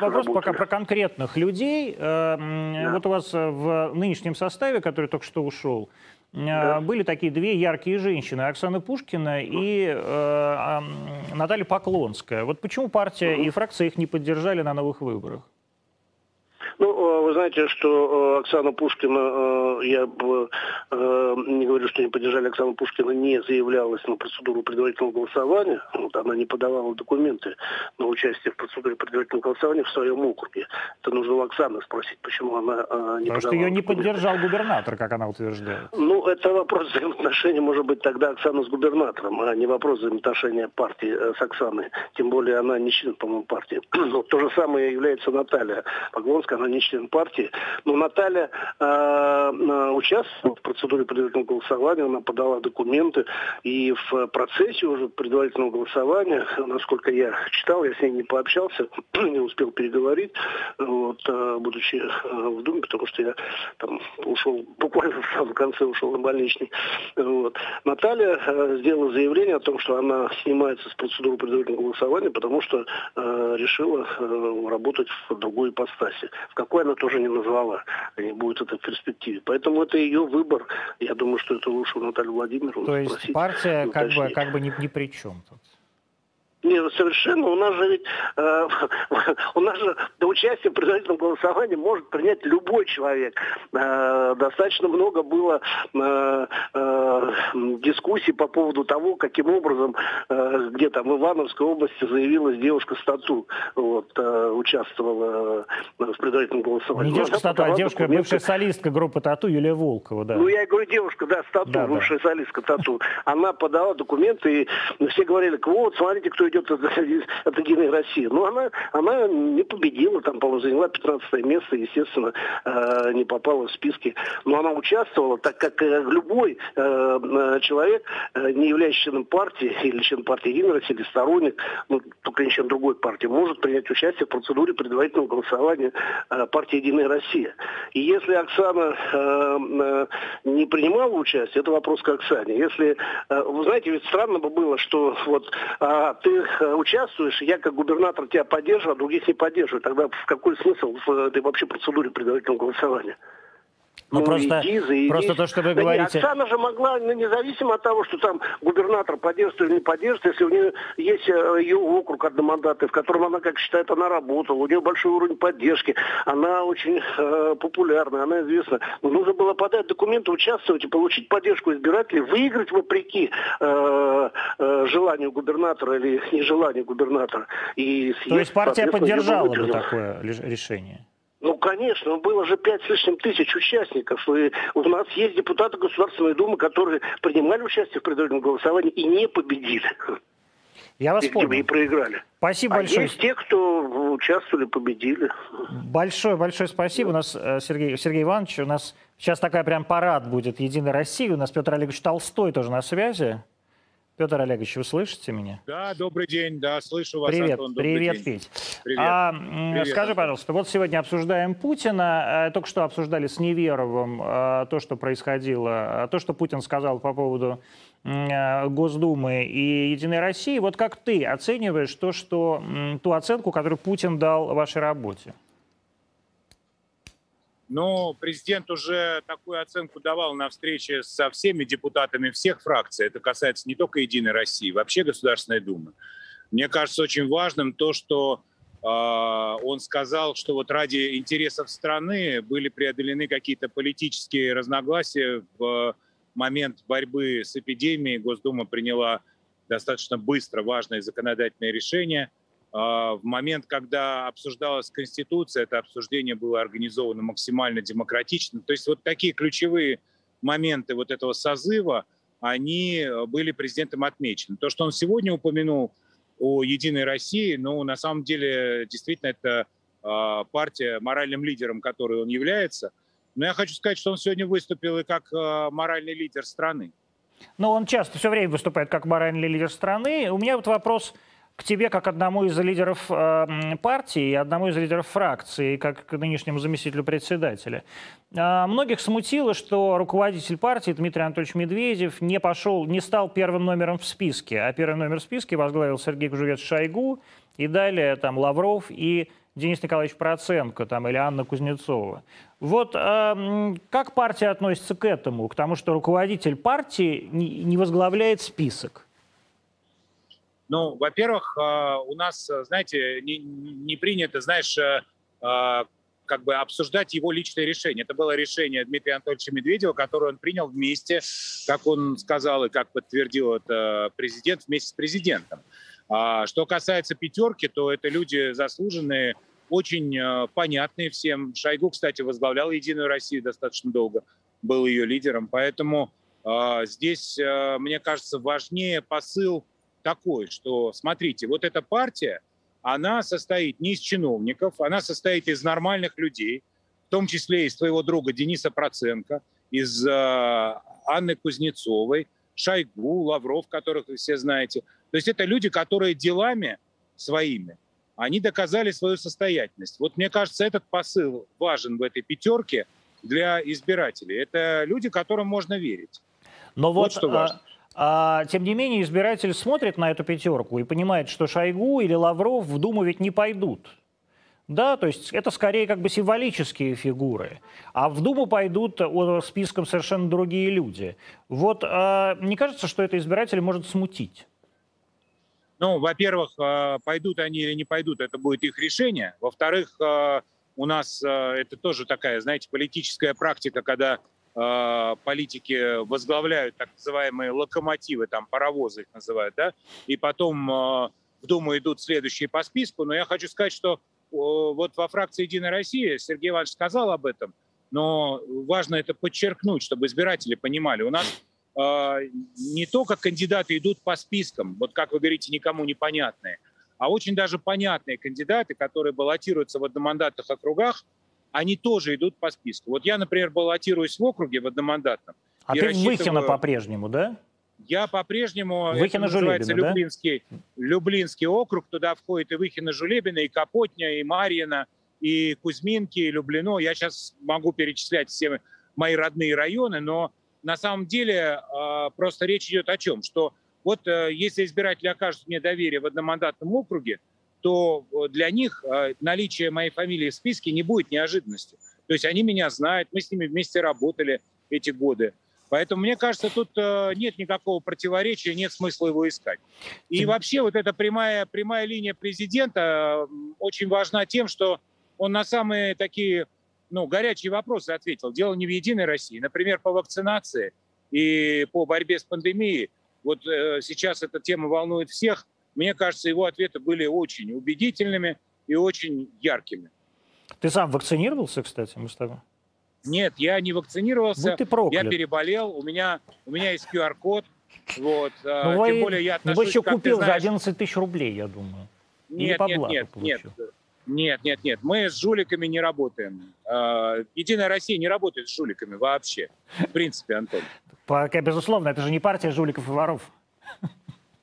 вопрос пока про конкретных людей. Э, да. Вот у вас в нынешнем составе, который только что ушел, э, да. были такие две яркие женщины, Оксана Пушкина и э, Наталья Поклонская. Вот почему партия и фракция их не поддержали на новых выборах? Ну, э, вы знаете, что э, Оксана Пушкина, э, я бы не говорю, что не поддержали Оксану Пушкина, не заявлялась на процедуру предварительного голосования. Вот, она не подавала документы на участие в процедуре предварительного голосования в своем округе. Это нужно у Оксаны спросить, почему она не Потому что ее не поддержал губернатор, как она утверждает. Ну, это вопрос взаимоотношений, может быть, тогда Оксана с губернатором, а не вопрос взаимоотношения партии с Оксаной. Тем более она не член, по-моему, партии. Но то же самое является Наталья Поклонская она не член партии. Но Наталья э, э, участвовала в процедуре предварительного голосования, она подала документы, и в процессе уже предварительного голосования, насколько я читал, я с ней не пообщался, не успел переговорить, вот, э, будучи э, в Думе, потому что я там ушел, буквально в самом конце ушел на больничный. Вот. Наталья сделала заявление о том, что она снимается с процедуры предварительного голосования, потому что э, решила э, работать в другой ипостаси какой она тоже не назвала, не будет это в перспективе. Поэтому это ее выбор. Я думаю, что это лучше у Натальи Владимировны То есть партия как бы, как бы ни, ни при чем тут? Нет, совершенно. У нас же ведь э, у нас же до участия в предварительном голосовании может принять любой человек. Э, достаточно много было э, э, дискуссий по поводу того, каким образом э, где там в Ивановской области заявилась девушка стату, вот, э, участвовала э, в предварительном голосовании. Не девушка стату, а девушка, бывшая солистка группы Тату Юлия Волкова, да. Ну, я и говорю, девушка, да, стату, да, бывшая да. солистка Тату. Она подала документы, и все говорили, вот, смотрите, кто идет от, от Единой России. Но она, она не победила, там, по-моему, заняла 15 место, естественно, э, не попала в списки. Но она участвовала, так как э, любой э, человек, э, не являющийся членом партии, или член партии Единой России, или сторонник, ну, только не член другой партии, может принять участие в процедуре предварительного голосования э, партии Единая Россия. И если Оксана э, э, не принимала участие, это вопрос к Оксане. Если, э, вы знаете, ведь странно бы было, что вот а, ты участвуешь, я как губернатор тебя поддерживаю, а других не поддерживаю. Тогда в какой смысл в этой вообще процедуре предварительного голосования? Ну, ну просто, иди, заявись. просто то, что вы да говорите... Нет, Оксана же могла, ну, независимо от того, что там губернатор поддерживает или не поддерживает, если у нее есть э, ее округ одномандатный, в котором она, как считает, она работала, у нее большой уровень поддержки, она очень э, популярна, она известна. Но нужно было подать документы, участвовать и получить поддержку избирателей, выиграть вопреки э, э, желанию губернатора или нежеланию губернатора. И съезд, То есть партия поддержала бы такое решение? Ну, конечно, было же пять с лишним тысяч участников. И у нас есть депутаты Государственной Думы, которые принимали участие в предварительном голосовании и не победили. Я вас и, понял. И проиграли. Спасибо а большое. есть те, кто участвовали, победили. Большое, большое спасибо. У нас, э, Сергей, Сергей Иванович, у нас сейчас такая прям парад будет Единой России. У нас Петр Олегович Толстой тоже на связи. Петр Олегович, вы слышите меня? Да, добрый день, да, слышу вас, Привет, Антон, привет, день. Петь. Привет. А, привет, скажи, пожалуйста, вот сегодня обсуждаем Путина, э, только что обсуждали с Неверовым э, то, что происходило, э, то, что Путин сказал по поводу Госдумы и Единой России. Вот как ты оцениваешь то, что, ту оценку, которую Путин дал вашей работе? Но президент уже такую оценку давал на встрече со всеми депутатами всех фракций. Это касается не только «Единой России», вообще Государственной Думы. Мне кажется очень важным то, что э, он сказал, что вот ради интересов страны были преодолены какие-то политические разногласия в момент борьбы с эпидемией. Госдума приняла достаточно быстро важное законодательное решение – а, в момент, когда обсуждалась Конституция, это обсуждение было организовано максимально демократично. То есть вот такие ключевые моменты вот этого созыва, они были президентом отмечены. То, что он сегодня упомянул о «Единой России», ну, на самом деле, действительно, это а, партия, моральным лидером которой он является. Но я хочу сказать, что он сегодня выступил и как а, моральный лидер страны. Но он часто, все время выступает как моральный лидер страны. У меня вот вопрос к тебе как одному из лидеров э, партии и одному из лидеров фракции, как к нынешнему заместителю председателя. Э, многих смутило, что руководитель партии Дмитрий Анатольевич Медведев не пошел, не стал первым номером в списке, а первый номер в списке возглавил Сергей Кужевец Шойгу, и далее там Лавров и Денис Николаевич Проценко там, или Анна Кузнецова. Вот э, как партия относится к этому, к тому, что руководитель партии не, возглавляет список? Ну, во-первых, а, у нас, знаете, не, не принято, знаешь, э, а, как бы обсуждать его личное решение. Это было решение Дмитрия Анатольевича Медведева, которое он принял вместе, как он сказал и как подтвердил это президент, вместе с президентом. А что касается пятерки, то это люди заслуженные, очень э, понятные всем. Шойгу, кстати, возглавлял «Единую Россию» достаточно долго, был ее лидером. Поэтому здесь, э, мне кажется, важнее посыл такой, что, смотрите, вот эта партия, она состоит не из чиновников, она состоит из нормальных людей, в том числе из твоего друга Дениса Проценко, из э, Анны Кузнецовой, Шойгу, Лавров, которых вы все знаете. То есть это люди, которые делами своими, они доказали свою состоятельность. Вот мне кажется, этот посыл важен в этой пятерке для избирателей. Это люди, которым можно верить. Но вот, вот что важно. А а, тем не менее, избиратель смотрит на эту пятерку и понимает, что Шойгу или Лавров в Думу ведь не пойдут. Да, то есть это скорее как бы символические фигуры. А в Думу пойдут списком совершенно другие люди. Вот а, не кажется, что это избиратель может смутить? Ну, во-первых, а, пойдут они или не пойдут, это будет их решение. Во-вторых, а, у нас это тоже такая, знаете, политическая практика, когда политики возглавляют так называемые локомотивы, там паровозы их называют, да, и потом э, в Думу идут следующие по списку. Но я хочу сказать, что вот во фракции «Единая Россия» Сергей Иванович сказал об этом, но важно это подчеркнуть, чтобы избиратели понимали. У нас не только кандидаты идут по спискам, вот как вы говорите, никому непонятные, а очень даже понятные кандидаты, которые баллотируются в одномандатных округах, они тоже идут по списку. Вот я, например, баллотируюсь в округе в одномандатном. А ты рассчитываю... Выхина по-прежнему, да? Я по-прежнему, Выхина это называется Люблинский, да? Люблинский округ, туда входит и Выхина Жулебина, и Капотня, и Марьина, и Кузьминки, и Люблино. Я сейчас могу перечислять все мои родные районы, но на самом деле а, просто речь идет о чем? Что вот э, если избиратели окажут мне доверие в одномандатном округе, то э, для них э, наличие моей фамилии в списке не будет неожиданностью. То есть они меня знают, мы с ними вместе работали эти годы. Поэтому, мне кажется, тут нет никакого противоречия, нет смысла его искать. И вообще вот эта прямая, прямая линия президента очень важна тем, что он на самые такие ну, горячие вопросы ответил. Дело не в «Единой России». Например, по вакцинации и по борьбе с пандемией. Вот э, сейчас эта тема волнует всех. Мне кажется, его ответы были очень убедительными и очень яркими. Ты сам вакцинировался, кстати, мы с тобой? Нет, я не вакцинировался. Будь ты проклят. Я переболел, у меня, у меня есть QR-код. Вот, а, ну, Тем вы, более я отношусь... Вы еще купил знаешь... за 11 тысяч рублей, я думаю. Нет, нет, нет, нет. Нет, нет, нет. Мы с жуликами не работаем. А, Единая Россия не работает с жуликами вообще. В принципе, Антон. Пока, безусловно, это же не партия жуликов и воров.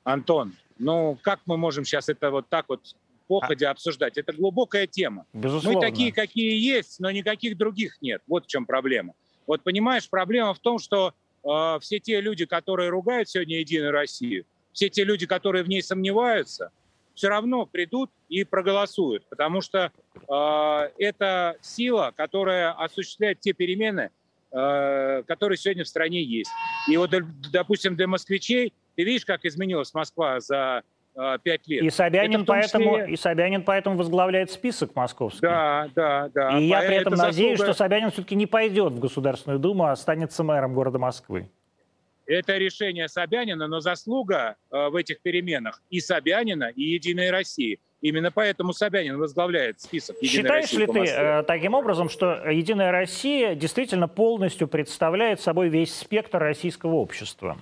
Антон, ну как мы можем сейчас это вот так вот походя а... обсуждать? Это глубокая тема. Безусловно. Мы такие, какие есть, но никаких других нет. Вот в чем проблема. Вот понимаешь, проблема в том, что э, все те люди, которые ругают сегодня Единую Россию, все те люди, которые в ней сомневаются – все равно придут и проголосуют, потому что э, это сила, которая осуществляет те перемены, э, которые сегодня в стране есть. И вот, допустим, для москвичей, ты видишь, как изменилась Москва за э, пять лет. И Собянин, поэтому, числе... и Собянин поэтому возглавляет список московский. Да, да, да. И я при этом надеюсь, заслуга... что Собянин все-таки не пойдет в Государственную Думу, а останется мэром города Москвы. Это решение Собянина, но заслуга э, в этих переменах и Собянина, и Единой России. Именно поэтому Собянин возглавляет список Единой Считаешь России ли ты э, таким образом, что Единая Россия действительно полностью представляет собой весь спектр российского общества?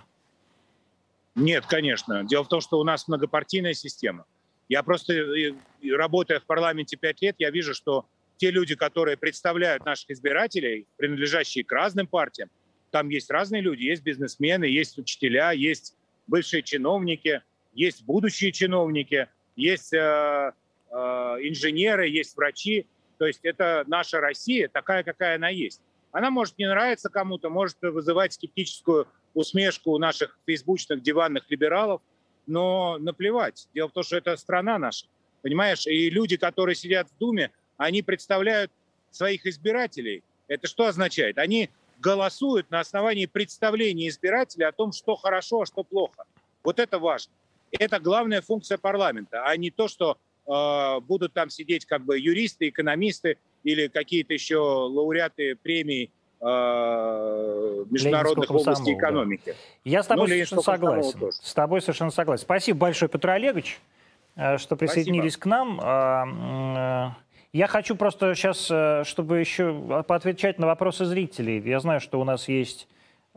Нет, конечно. Дело в том, что у нас многопартийная система. Я просто, э, работая в парламенте пять лет, я вижу, что те люди, которые представляют наших избирателей, принадлежащие к разным партиям, там есть разные люди, есть бизнесмены, есть учителя, есть бывшие чиновники, есть будущие чиновники, есть э, э, инженеры, есть врачи. То есть это наша Россия такая, какая она есть. Она может не нравиться кому-то, может вызывать скептическую усмешку у наших фейсбучных диванных либералов, но наплевать. Дело в том, что это страна наша, понимаешь? И люди, которые сидят в Думе, они представляют своих избирателей. Это что означает? Они голосуют на основании представления избирателей о том, что хорошо, а что плохо. Вот это важно. Это главная функция парламента, а не то, что будут там сидеть как бы юристы, экономисты или какие-то еще лауреаты премий э, международных областей экономики. Да. Я с тобой ну, совершенно согласен. С тобой совершенно согласен. Спасибо большое, Петр Олегович, э, что присоединились Спасибо. к нам. А, я хочу просто сейчас, э, чтобы еще поотвечать на вопросы зрителей. Я знаю, что у нас есть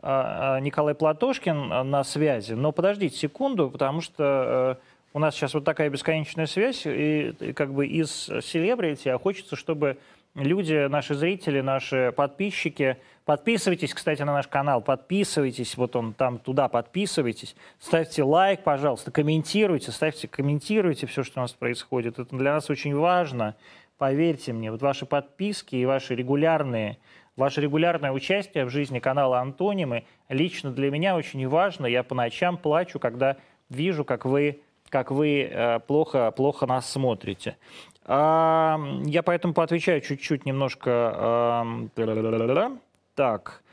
а, а, Николай Платошкин э, на связи, но подождите секунду, потому что э, у нас сейчас вот такая бесконечная связь, и как бы из селебрити, а хочется, чтобы люди, наши зрители, наши подписчики, подписывайтесь, кстати, на наш канал, подписывайтесь, вот он там туда подписывайтесь, ставьте лайк, пожалуйста, комментируйте, ставьте, комментируйте все, что у нас происходит. Это для нас очень важно. Поверьте мне, вот ваши подписки и ваши регулярные, ваше регулярное участие в жизни канала «Антонимы» лично для меня очень важно. Я по ночам плачу, когда вижу, как вы, как вы э, плохо, плохо нас смотрите. А, я поэтому поотвечаю чуть-чуть немножко. Так.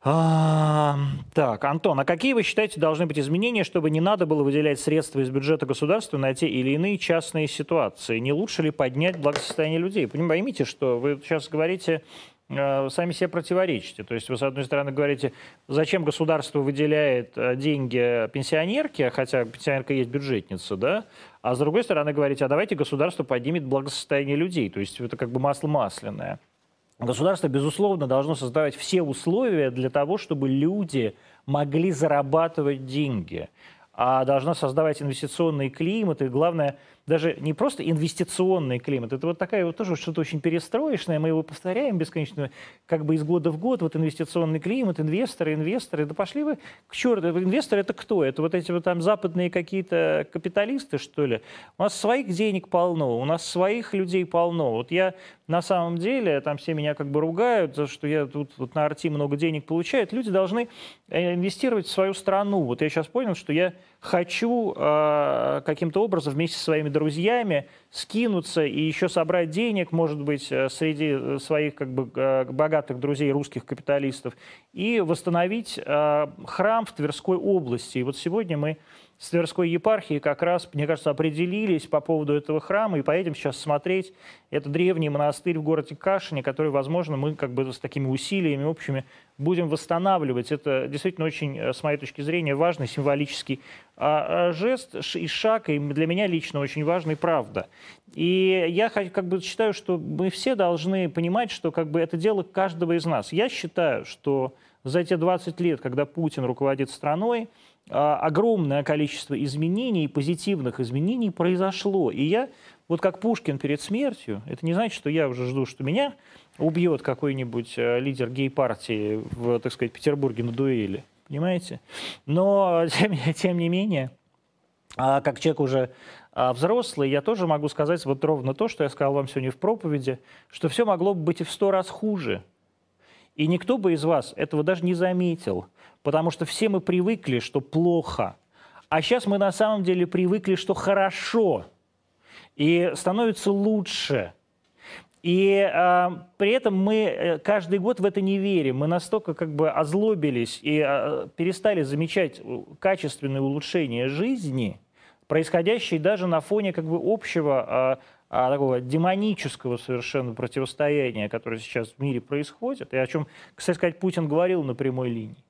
А, так, Антон, а какие вы считаете должны быть изменения, чтобы не надо было выделять средства из бюджета государства на те или иные частные ситуации? Не лучше ли поднять благосостояние людей? Поймите, что вы сейчас говорите, сами себе противоречите. То есть вы, с одной стороны, говорите, зачем государство выделяет э, деньги пенсионерке, хотя пенсионерка есть бюджетница, да? А с другой стороны, говорите, а давайте государство поднимет благосостояние людей. То есть это как бы масло масляное. государство, безусловно, должно создавать все условия для того, чтобы люди могли зарабатывать деньги, а должно создавать инвестиционный климат и, главное, даже не просто инвестиционный климат, это вот такая вот тоже что-то очень перестроечное, мы его повторяем бесконечно, как бы из года в год, вот инвестиционный климат, инвесторы, инвесторы, да пошли вы к черту, инвесторы это кто? Это вот эти вот там западные какие-то капиталисты, что ли? У нас своих денег полно, у нас своих людей полно. Вот я на самом деле, там все меня как бы ругают, за что я тут вот на арти много денег получаю, люди должны э, инвестировать в свою страну. Вот я сейчас понял, что я хочу э, каким-то образом вместе со своими друзьями скинуться и еще собрать денег, может быть, э, среди э, своих как бы э, богатых друзей русских капиталистов и восстановить э, храм в Тверской области. И вот сегодня мы с Тверской епархией как раз, мне кажется, определились по поводу этого храма и поедем сейчас смотреть. Это древний монастырь в городе Кашине, который, возможно, мы как бы с такими усилиями общими будем восстанавливать. Это действительно очень, с моей точки зрения, важный символический а, а, жест и шаг, и для меня лично очень важный, правда. И я как бы считаю, что мы все должны понимать, что как бы это дело каждого из нас. Я считаю, что за эти 20 лет, когда Путин руководит страной, огромное количество изменений, позитивных изменений произошло. И я, вот как Пушкин перед смертью, это не значит, что я уже жду, что меня убьет какой-нибудь э, лидер гей-партии в, так сказать, Петербурге на дуэли. Понимаете? Но, тем, тем не менее, а, как человек уже а, взрослый, я тоже могу сказать вот ровно то, что я сказал вам сегодня в проповеди, что все могло бы быть и в сто раз хуже. И никто бы из вас этого даже не заметил потому что все мы привыкли, что плохо. А сейчас мы на самом деле привыкли, что хорошо. И становится лучше. И э, при этом мы э, каждый год в это не верим. Мы настолько как бы озлобились и э, перестали замечать качественные улучшения жизни, происходящие даже на фоне как бы общего э, такого демонического совершенно противостояния, которое сейчас в мире происходит, и о чем, кстати сказать, Путин говорил на прямой линии.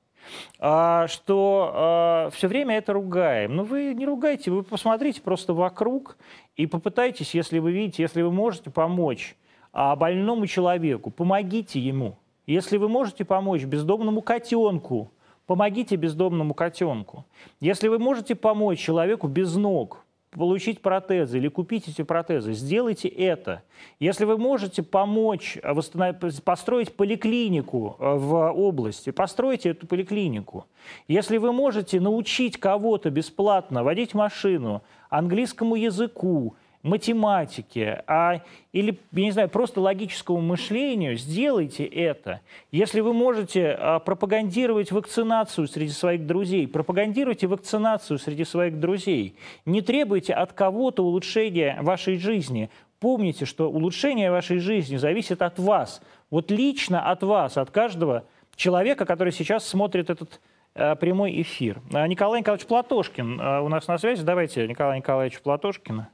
А, что а, все время это ругаем. Но ну, вы не ругайте, вы посмотрите просто вокруг и попытайтесь, если вы видите, если вы можете помочь а, больному человеку, помогите ему. Если вы можете помочь бездомному котенку, помогите бездомному котенку. Если вы можете помочь человеку без ног, получить протезы или купить эти протезы, сделайте это. Если вы можете помочь восстановить, построить поликлинику э, в области, постройте эту поликлинику. Если вы можете научить кого-то бесплатно водить машину, английскому языку, математике, а, или, я не знаю, просто логическому мышлению, сделайте это. Если вы можете а, пропагандировать вакцинацию среди своих друзей, пропагандируйте вакцинацию среди своих друзей. Не требуйте от кого-то улучшения вашей жизни. Помните, что улучшение вашей жизни зависит от вас. Вот лично от вас, от каждого человека, который сейчас смотрит этот а, прямой эфир. А, Николай Николаевич Платошкин у нас на связи. Давайте Николай Николаевич Платошкина.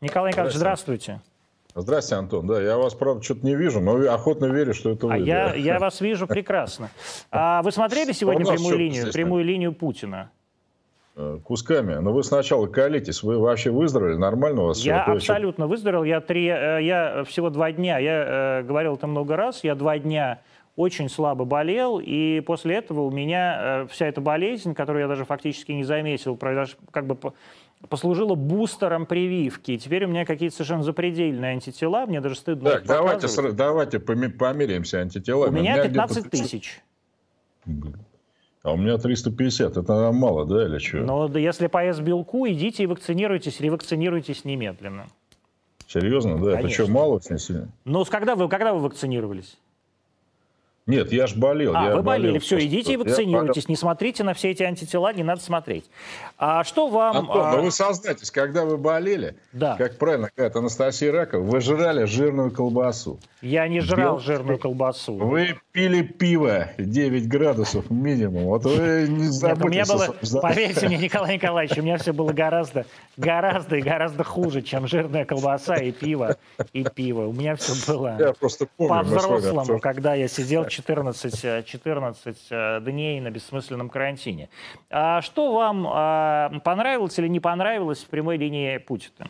Николай Николаевич, здравствуйте. Здравствуйте, Антон. Да, я вас, правда, что-то не вижу, но охотно верю, что это вы. А я, я вас вижу прекрасно. А вы смотрели сегодня прямую линию, прямую линию Путина? Э, кусками. Но вы сначала колитесь. Вы вообще выздоровели? Нормально у вас Я все? абсолютно выздоровел. Я, три, э, я всего два дня, я э, говорил это много раз, я два дня очень слабо болел, и после этого у меня вся эта болезнь, которую я даже фактически не заметил, как бы послужило бустером прививки. И теперь у меня какие-то совершенно запредельные антитела, мне даже стыдно Так, давайте, давайте померяемся антителами. У меня, у меня 15 тысяч. А у меня 350. Это мало, да, или что? Ну, да если по С-белку, идите и вакцинируйтесь, ревакцинируйтесь немедленно. Серьезно, да? Конечно. Это что, мало очень сильно? Ну, когда вы, когда вы вакцинировались? Нет, я ж болел. А, я вы болели. Болел, Все, идите и вакцинируйтесь. Не смотрите на все эти антитела, не надо смотреть. А что вам... Антон, а... вы сознайтесь, когда вы болели, да. как правильно говорит Анастасия Ракова, вы жрали жирную колбасу. Я не жрал Бел... жирную колбасу. Вы пили пиво 9 градусов минимум. Вот вы не забудьте. у меня было, поверьте мне, Николай Николаевич, у меня все было гораздо, гораздо и гораздо хуже, чем жирная колбаса и пиво, и пиво. У меня все было я просто помню, по-взрослому, когда я сидел 14, 14 э, э, дней на бессмысленном карантине. А что вам а, понравилось или не понравилось в прямой линии Путина?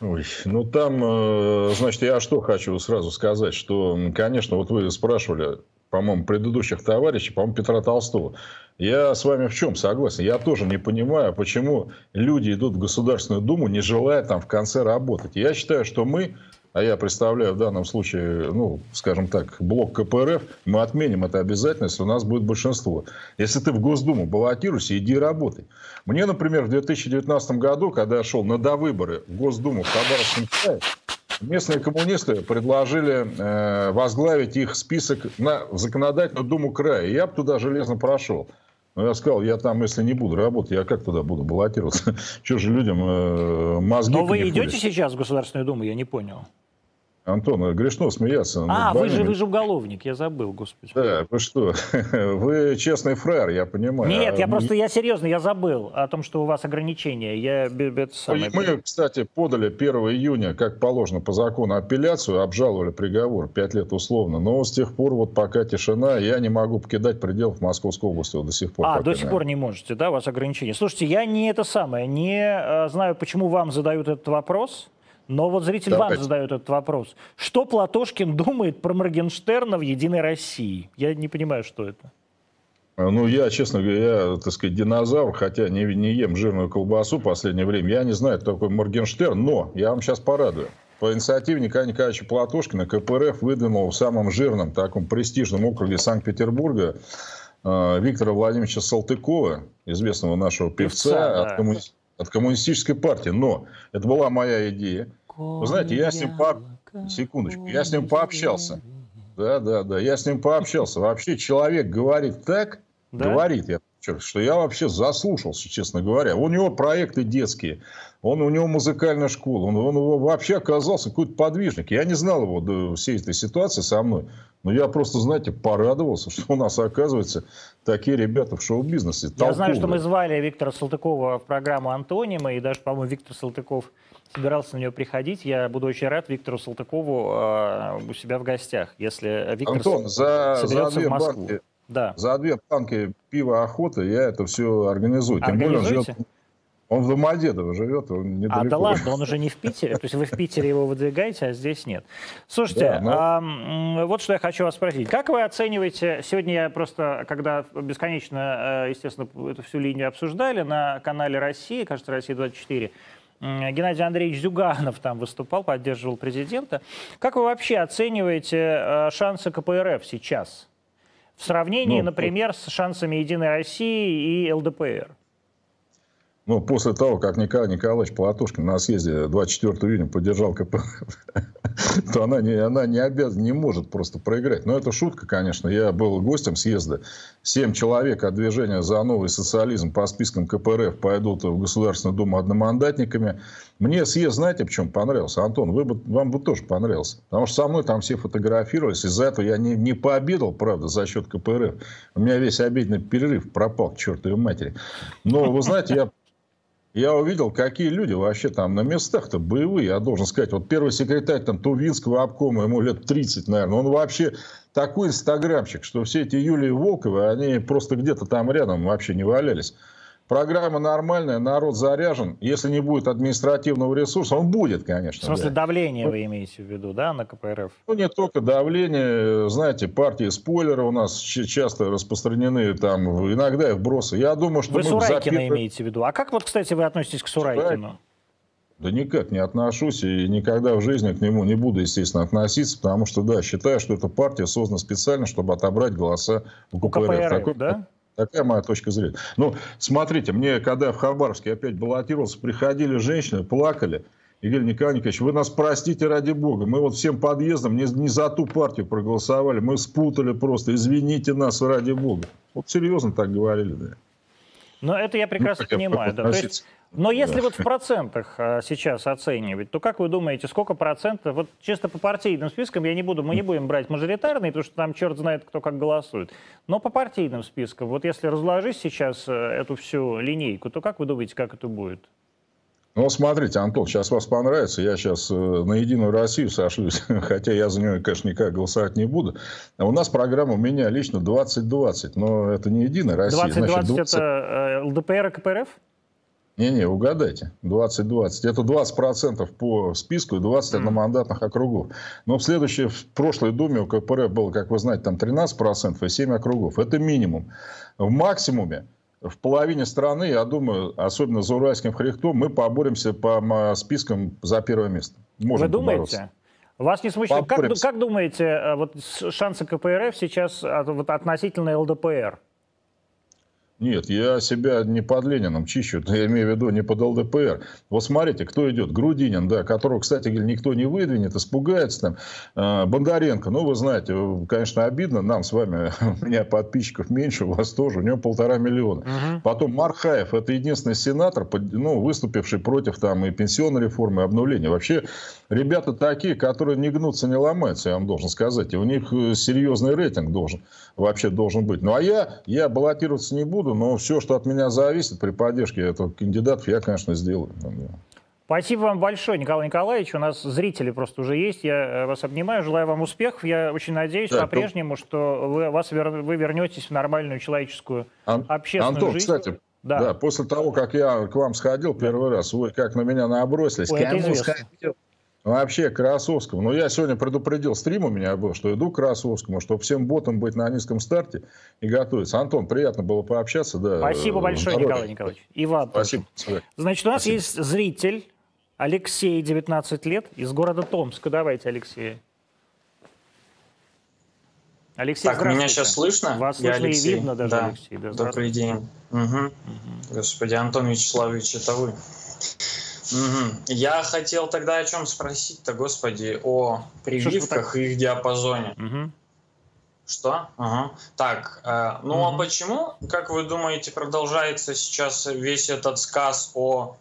Ой, ну там, э, значит, я что хочу сразу сказать, что, конечно, вот вы спрашивали, по-моему, предыдущих товарищей, по-моему, Петра Толстого. Я с вами в чем согласен? Я тоже не понимаю, почему люди идут в Государственную Думу, не желая там в конце работать. Я считаю, что мы а я представляю в данном случае, ну, скажем так, блок КПРФ, мы отменим это обязательно, если у нас будет большинство. Если ты в Госдуму баллотируйся, иди работай. Мне, например, в 2019 году, когда я шел на довыборы в Госдуму в Хабаровском крае, местные коммунисты предложили э, возглавить их список на законодательную Думу края. Я бы туда железно прошел. Но я сказал, я там, если не буду работать, я как туда буду баллотироваться? Что же людям э, мозги Но вы идете сейчас в Государственную Думу, я не понял. Антон, грешно смеяться. А, вы же, вы же уголовник, я забыл, господи. Да, вы что? Вы честный фраер, я понимаю. Нет, а я просто, я серьезно, я забыл о том, что у вас ограничения. Я, это самое... Мы, кстати, подали 1 июня, как положено по закону, апелляцию, обжаловали приговор, 5 лет условно. Но с тех пор вот пока тишина, я не могу покидать пределов Московской области до сих пор. А, до сих пор не можете, да, у вас ограничения. Слушайте, я не это самое, не э, знаю, почему вам задают этот вопрос. Но вот зритель Давайте. вам задает этот вопрос. Что Платошкин думает про Моргенштерна в «Единой России»? Я не понимаю, что это. А, ну, я, честно говоря, я, так сказать, динозавр, хотя не, не ем жирную колбасу в последнее время. Я не знаю, кто такой Моргенштерн, но я вам сейчас порадую. По инициативе Николая Николаевича Платошкина КПРФ выдвинул в самом жирном, таком престижном округе Санкт-Петербурга э, Виктора Владимировича Салтыкова, известного нашего певца, певца да. от, коммуни... от коммунистической партии. Но это была моя идея. Вы знаете, я с ним по... секундочку, я с ним пообщался. Да, да, да, я с ним пообщался. Вообще человек говорит так, да? говорит, я что я вообще заслушался, честно говоря. У него проекты детские, он, у него музыкальная школа, он, он вообще оказался какой-то подвижник. Я не знал его до всей этой ситуации со мной, но я просто, знаете, порадовался, что у нас, оказывается, такие ребята в шоу-бизнесе. Я знаю, что мы звали Виктора Салтыкова в программу «Антонима», и даже, по-моему, Виктор Салтыков собирался на нее приходить. Я буду очень рад Виктору Салтыкову э, у себя в гостях, если Виктор Антон, за, соберется за две в Москву. Банки, да. За две банки пива охоты я это все организую. Тем более он живет, он в Домодедово живет, он недалеко. А, да ладно, он уже не в Питере. То есть вы в Питере его выдвигаете, а здесь нет. Слушайте, да, но... а, вот что я хочу вас спросить. Как вы оцениваете, сегодня я просто, когда бесконечно, э, естественно, эту всю линию обсуждали на канале России, кажется, Россия-24, Геннадий Андреевич Зюганов там выступал, поддерживал президента. Как вы вообще оцениваете э, шансы КПРФ сейчас? В сравнении, ну, например, с шансами Единой России и ЛДПР? Ну, после того, как Николай Николаевич Платошкин на съезде 24 июня поддержал КПРФ, то она не, она не обязана, не может просто проиграть. Но это шутка, конечно. Я был гостем съезда. Семь человек от движения за новый социализм по спискам КПРФ пойдут в Государственную Думу одномандатниками. Мне съезд, знаете, почему понравился? Антон, вы бы, вам бы тоже понравился. Потому что со мной там все фотографировались. Из-за этого я не, не пообедал, правда, за счет КПРФ. У меня весь обеденный перерыв пропал к чертовой матери. Но, вы знаете, я я увидел, какие люди вообще там на местах-то боевые. Я должен сказать, вот первый секретарь там Тувинского обкома, ему лет 30, наверное, он вообще такой инстаграмчик, что все эти Юлии Волковы, они просто где-то там рядом вообще не валялись. Программа нормальная, народ заряжен. Если не будет административного ресурса, он будет, конечно. В смысле, да. давление вы имеете в виду, да, на КПРФ? Ну, не только давление. Знаете, партии спойлеры у нас часто распространены там, иногда и вбросы. Я думаю, что вы мы Сурайкина запи... имеете в виду. А как вот, кстати, вы относитесь к Сурайкину? Да никак не отношусь и никогда в жизни к нему не буду, естественно, относиться, потому что, да, считаю, что эта партия создана специально, чтобы отобрать голоса у КПРФ. У КПРФ Такой, да? Такая моя точка зрения. Ну, смотрите, мне, когда в Хабаровске опять баллотировался, приходили женщины, плакали. И говорили, Николаевич, вы нас простите ради бога. Мы вот всем подъездом не, не за ту партию проголосовали. Мы спутали просто. Извините нас ради бога. Вот серьезно так говорили, да. Но это я прекрасно ну, понимаю. Да. То есть но если да. вот в процентах а, сейчас оценивать, то как вы думаете, сколько процентов, вот чисто по партийным спискам я не буду, мы не будем брать мажоритарные, потому что там черт знает, кто как голосует. Но по партийным спискам, вот если разложить сейчас э, эту всю линейку, то как вы думаете, как это будет? Ну, смотрите, Антон, сейчас вас понравится. Я сейчас э, на Единую Россию сошлюсь, хотя я за нее, конечно, никак голосовать не буду. А у нас программа у меня лично 20-20, но это не Единая Россия. 20-20 значит, 20... это э, ЛДПР и КПРФ? Не-не, угадайте. 20-20. Это 20% по списку и 20 одномандатных округов. Но в следующей, в прошлой Думе у КПРФ было, как вы знаете, там 13% и 7 округов. Это минимум. В максимуме в половине страны, я думаю, особенно за Уральским хребтом, мы поборемся по спискам за первое место. Можем Вы думаете? Побороться. Вас не смущает? Как, как думаете, э, вот шансы КПРФ сейчас вот, относительно ЛДПР? Нет, я себя не под Лениным чищу, я имею в виду не под ЛДПР. Вот смотрите, кто идет. Грудинин, да, которого, кстати никто не выдвинет, испугается там. А, Бондаренко, ну, вы знаете, конечно, обидно, нам с вами, у меня подписчиков меньше, у вас тоже, у него полтора миллиона. Угу. Потом Мархаев, это единственный сенатор, ну, выступивший против там и пенсионной реформы, и обнуления. Вообще, ребята такие, которые не гнутся, не ломаются, я вам должен сказать. И у них э, серьезный рейтинг должен, вообще должен быть. Ну, а я, я баллотироваться не буду, но все, что от меня зависит при поддержке этого кандидатов, я, конечно, сделаю. Спасибо вам большое, Николай Николаевич. У нас зрители просто уже есть. Я э, вас обнимаю. Желаю вам успехов. Я очень надеюсь да, по-прежнему, то... что вы, вас, вы вернетесь в нормальную человеческую Ан... общественную Антон, жизнь. кстати, да. да, после того, как я к вам сходил первый раз, вы как на меня набросились. Ой, Кому сходил? Вообще Красовскому. Но я сегодня предупредил, стрим у меня был, что иду к Красовскому, чтобы всем ботам быть на низком старте и готовиться. Антон, приятно было пообщаться. Да, Спасибо большое, здоровья. Николай Николаевич. И вам Спасибо. Значит, у нас Спасибо. есть зритель Алексей, 19 лет, из города Томска. Давайте, Алексей. Алексей, так, меня сейчас слышно? Вас я слышно Алексей. и видно даже, да. Алексей. Да, Добрый день. Угу. Угу. Господи, Антон Вячеславович, это вы. Угу. Я хотел тогда о чем спросить-то, господи, о прививках и их диапазоне. Угу. Что? Ага. Так, э, ну угу. а почему, как вы думаете, продолжается сейчас весь этот сказ о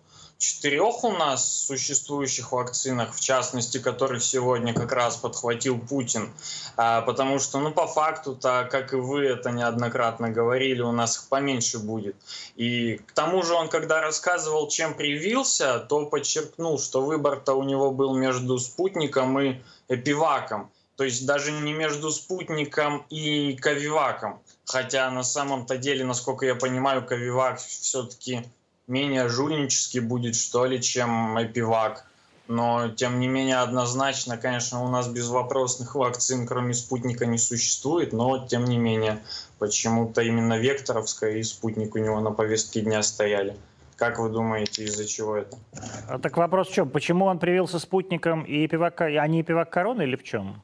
четырех у нас существующих вакцинах, в частности, которых сегодня как раз подхватил Путин, а, потому что, ну, по факту-то, как и вы это неоднократно говорили, у нас их поменьше будет. И к тому же он, когда рассказывал, чем привился, то подчеркнул, что выбор-то у него был между спутником и эпиваком. То есть даже не между спутником и Кавиваком. Хотя на самом-то деле, насколько я понимаю, Кавивак все-таки менее жульнический будет, что ли, чем Эпивак. Но, тем не менее, однозначно, конечно, у нас безвопросных вакцин, кроме спутника, не существует. Но, тем не менее, почему-то именно Векторовская и спутник у него на повестке дня стояли. Как вы думаете, из-за чего это? А так вопрос в чем? Почему он привился спутником и Эпивак, а не Эпивак Корона или в чем?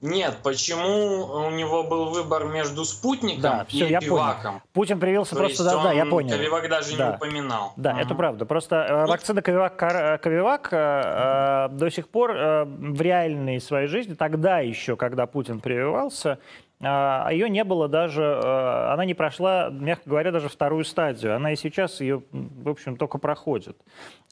Нет, почему у него был выбор между спутником да, и все, я Пиваком? Понял. Путин привился То просто, да, да, я понял. Ковивак даже да. не упоминал. Да, угу. это правда. Просто э, вакцина Ковивак, э, э, до сих пор э, в реальной своей жизни, тогда еще, когда Путин прививался, ее не было даже, э, она не прошла, мягко говоря, даже вторую стадию. Она и сейчас ее, в общем, только проходит.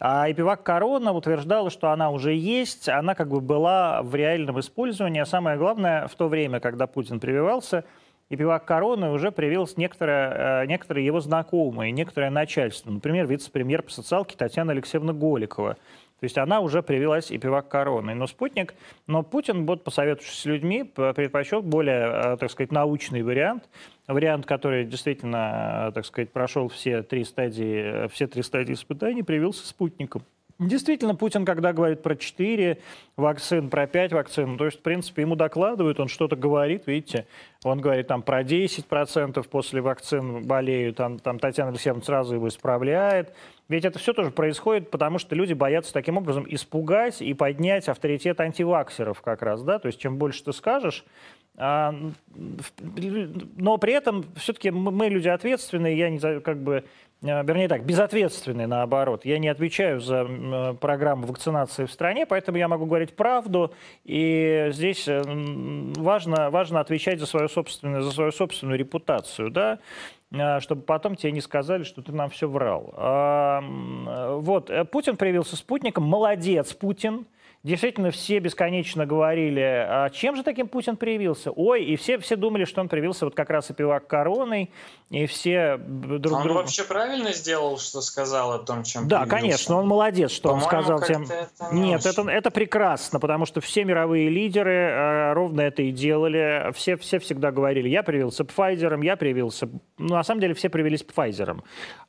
А Эпивак Корона утверждала, что она уже есть, она как бы была в реальном использовании. А самое главное, в то время, когда Путин прививался, Эпивак Короны уже привилось некоторые, э, некоторые его знакомые, некоторое начальство. Например, вице-премьер по социалке Татьяна Алексеевна Голикова – то есть она уже привелась и пивак короной. Но спутник, но Путин, вот, посоветовавшись с людьми, предпочел более, э, так сказать, научный вариант. Вариант, который действительно, э, так сказать, прошел все три стадии, э, все три стадии испытаний, привился спутником. Действительно, Путин, когда говорит про 4 вакцин, про 5 вакцин, то есть, в принципе, ему докладывают, он что-то говорит, видите, он говорит там про 10% после вакцин болеют, там, там Татьяна Алексеевна сразу его исправляет. Ведь это все тоже происходит, потому что люди боятся таким образом испугать и поднять авторитет антиваксеров как раз, да, то есть чем больше ты скажешь, а, но при этом все-таки мы люди ответственные, я не как бы Э, вернее так, безответственный наоборот. Я не отвечаю за программу вакцинации в стране, поэтому я могу говорить правду, и здесь важно, важно отвечать за свою собственную, за свою собственную репутацию, да, чтобы потом тебе не сказали, что ты нам все врал. А, вот, Путин проявился спутником, молодец, Путин, действительно все бесконечно говорили, а чем же таким Путин привился? Ой, и все, все думали, что он привился вот как раз и пивак короной, и все друг а Он вообще правильно сделал, что сказал о том, чем Да, привился? конечно, он молодец, что он сказал тем... Это не Нет, это, это прекрасно, потому что все мировые лидеры э, ровно это и делали. Все, все всегда говорили, я привился Pfizer, я привился... Ну, на самом деле все привелись Pfizer.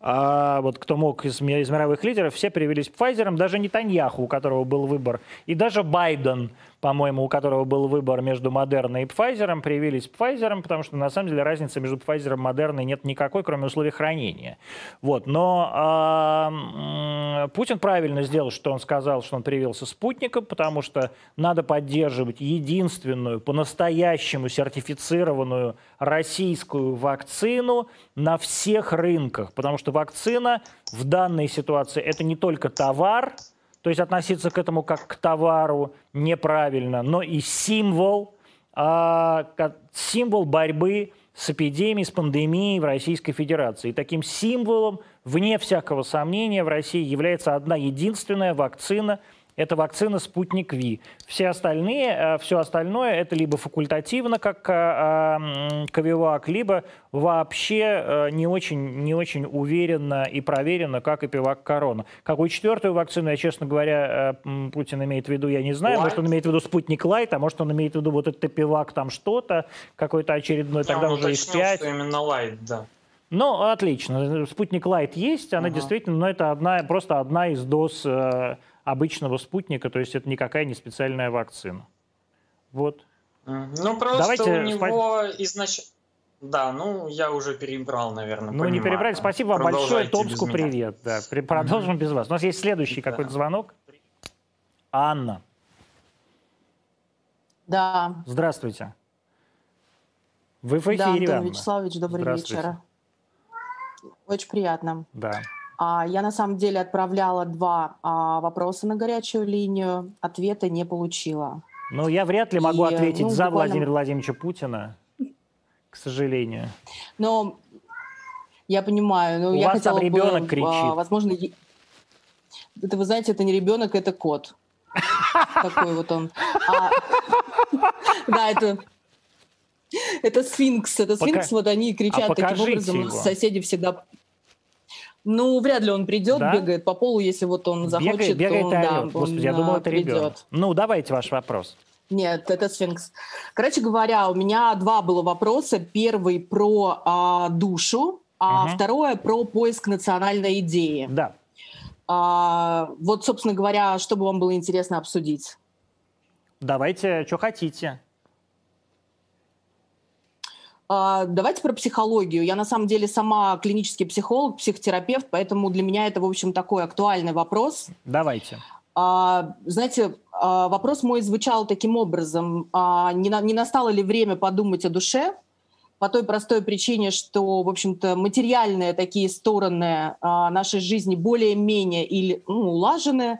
А вот кто мог из, из мировых лидеров, все привелись Pfizer, даже Нетаньяху, у которого был выбор и даже Байден, по-моему, у которого был выбор между Модерной и Pfizer, привились Pfizer, потому что на самом деле разницы между Pfizer и Модерной нет никакой, кроме условий хранения. Вот. Но э, Путин правильно сделал, что он сказал, что он привился спутником, потому что надо поддерживать единственную, по-настоящему сертифицированную российскую вакцину на всех рынках, потому что вакцина в данной ситуации это не только товар, то есть относиться к этому как к товару неправильно, но и символ, а, символ борьбы с эпидемией, с пандемией в Российской Федерации. И таким символом, вне всякого сомнения, в России является одна единственная вакцина – это вакцина «Спутник Ви». Все остальные, э, все остальное это либо факультативно, как э, Ковивак, либо вообще э, не очень, не очень уверенно и проверено, как и ЭпиВакКорона. Какую четвертую вакцину, я, честно говоря, Путин имеет в виду, я не знаю. Лайт. Может, он имеет в виду «Спутник Лайт», а может, он имеет в виду вот этот ЭпиВак там что-то, какой-то очередной, тогда уже их пять. именно Лайт, да. Ну, отлично. Спутник Лайт есть, она uh-huh. действительно, но это одна, просто одна из доз обычного спутника, то есть это никакая не специальная вакцина. Вот. Ну, просто Давайте у него изначально... Да, ну, я уже перебрал, наверное, Ну, понимаю. не перебрали. Спасибо вам большое. Томску привет. Да, продолжим mm-hmm. без вас. У нас есть следующий да. какой-то звонок. Анна. Да. Здравствуйте. Вы в эфире, Да, Антон Анна. Вячеславович, добрый вечер. Очень приятно. Да. А, я на самом деле отправляла два а, вопроса на горячую линию, ответа не получила. Ну, я вряд ли могу И, ответить ну, за буквально... Владимира Владимировича Путина, к сожалению. Но я понимаю, но У я вас хотела там ребенок бы, кричит. возможно, это вы знаете, это не ребенок, это кот. Такой вот он. А, да, это это сфинкс, это сфинкс, вот они кричат таким образом, соседи всегда ну, вряд ли он придет, да? бегает по полу, если вот он захочет, бегает, бегает он, да. Господи, я думал, это придет. ребенок. Ну, давайте ваш вопрос. Нет, это сфинкс. Короче говоря, у меня два было вопроса. Первый про а, душу, а угу. второе про поиск национальной идеи. Да. А, вот, собственно говоря, что бы вам было интересно обсудить? Давайте, что хотите. А, давайте про психологию. Я на самом деле сама клинический психолог, психотерапевт, поэтому для меня это, в общем, такой актуальный вопрос. Давайте. А, знаете, а, вопрос мой звучал таким образом. Не, не настало ли время подумать о душе? По той простой причине, что, в общем-то, материальные такие стороны нашей жизни более-менее или ну, улажены,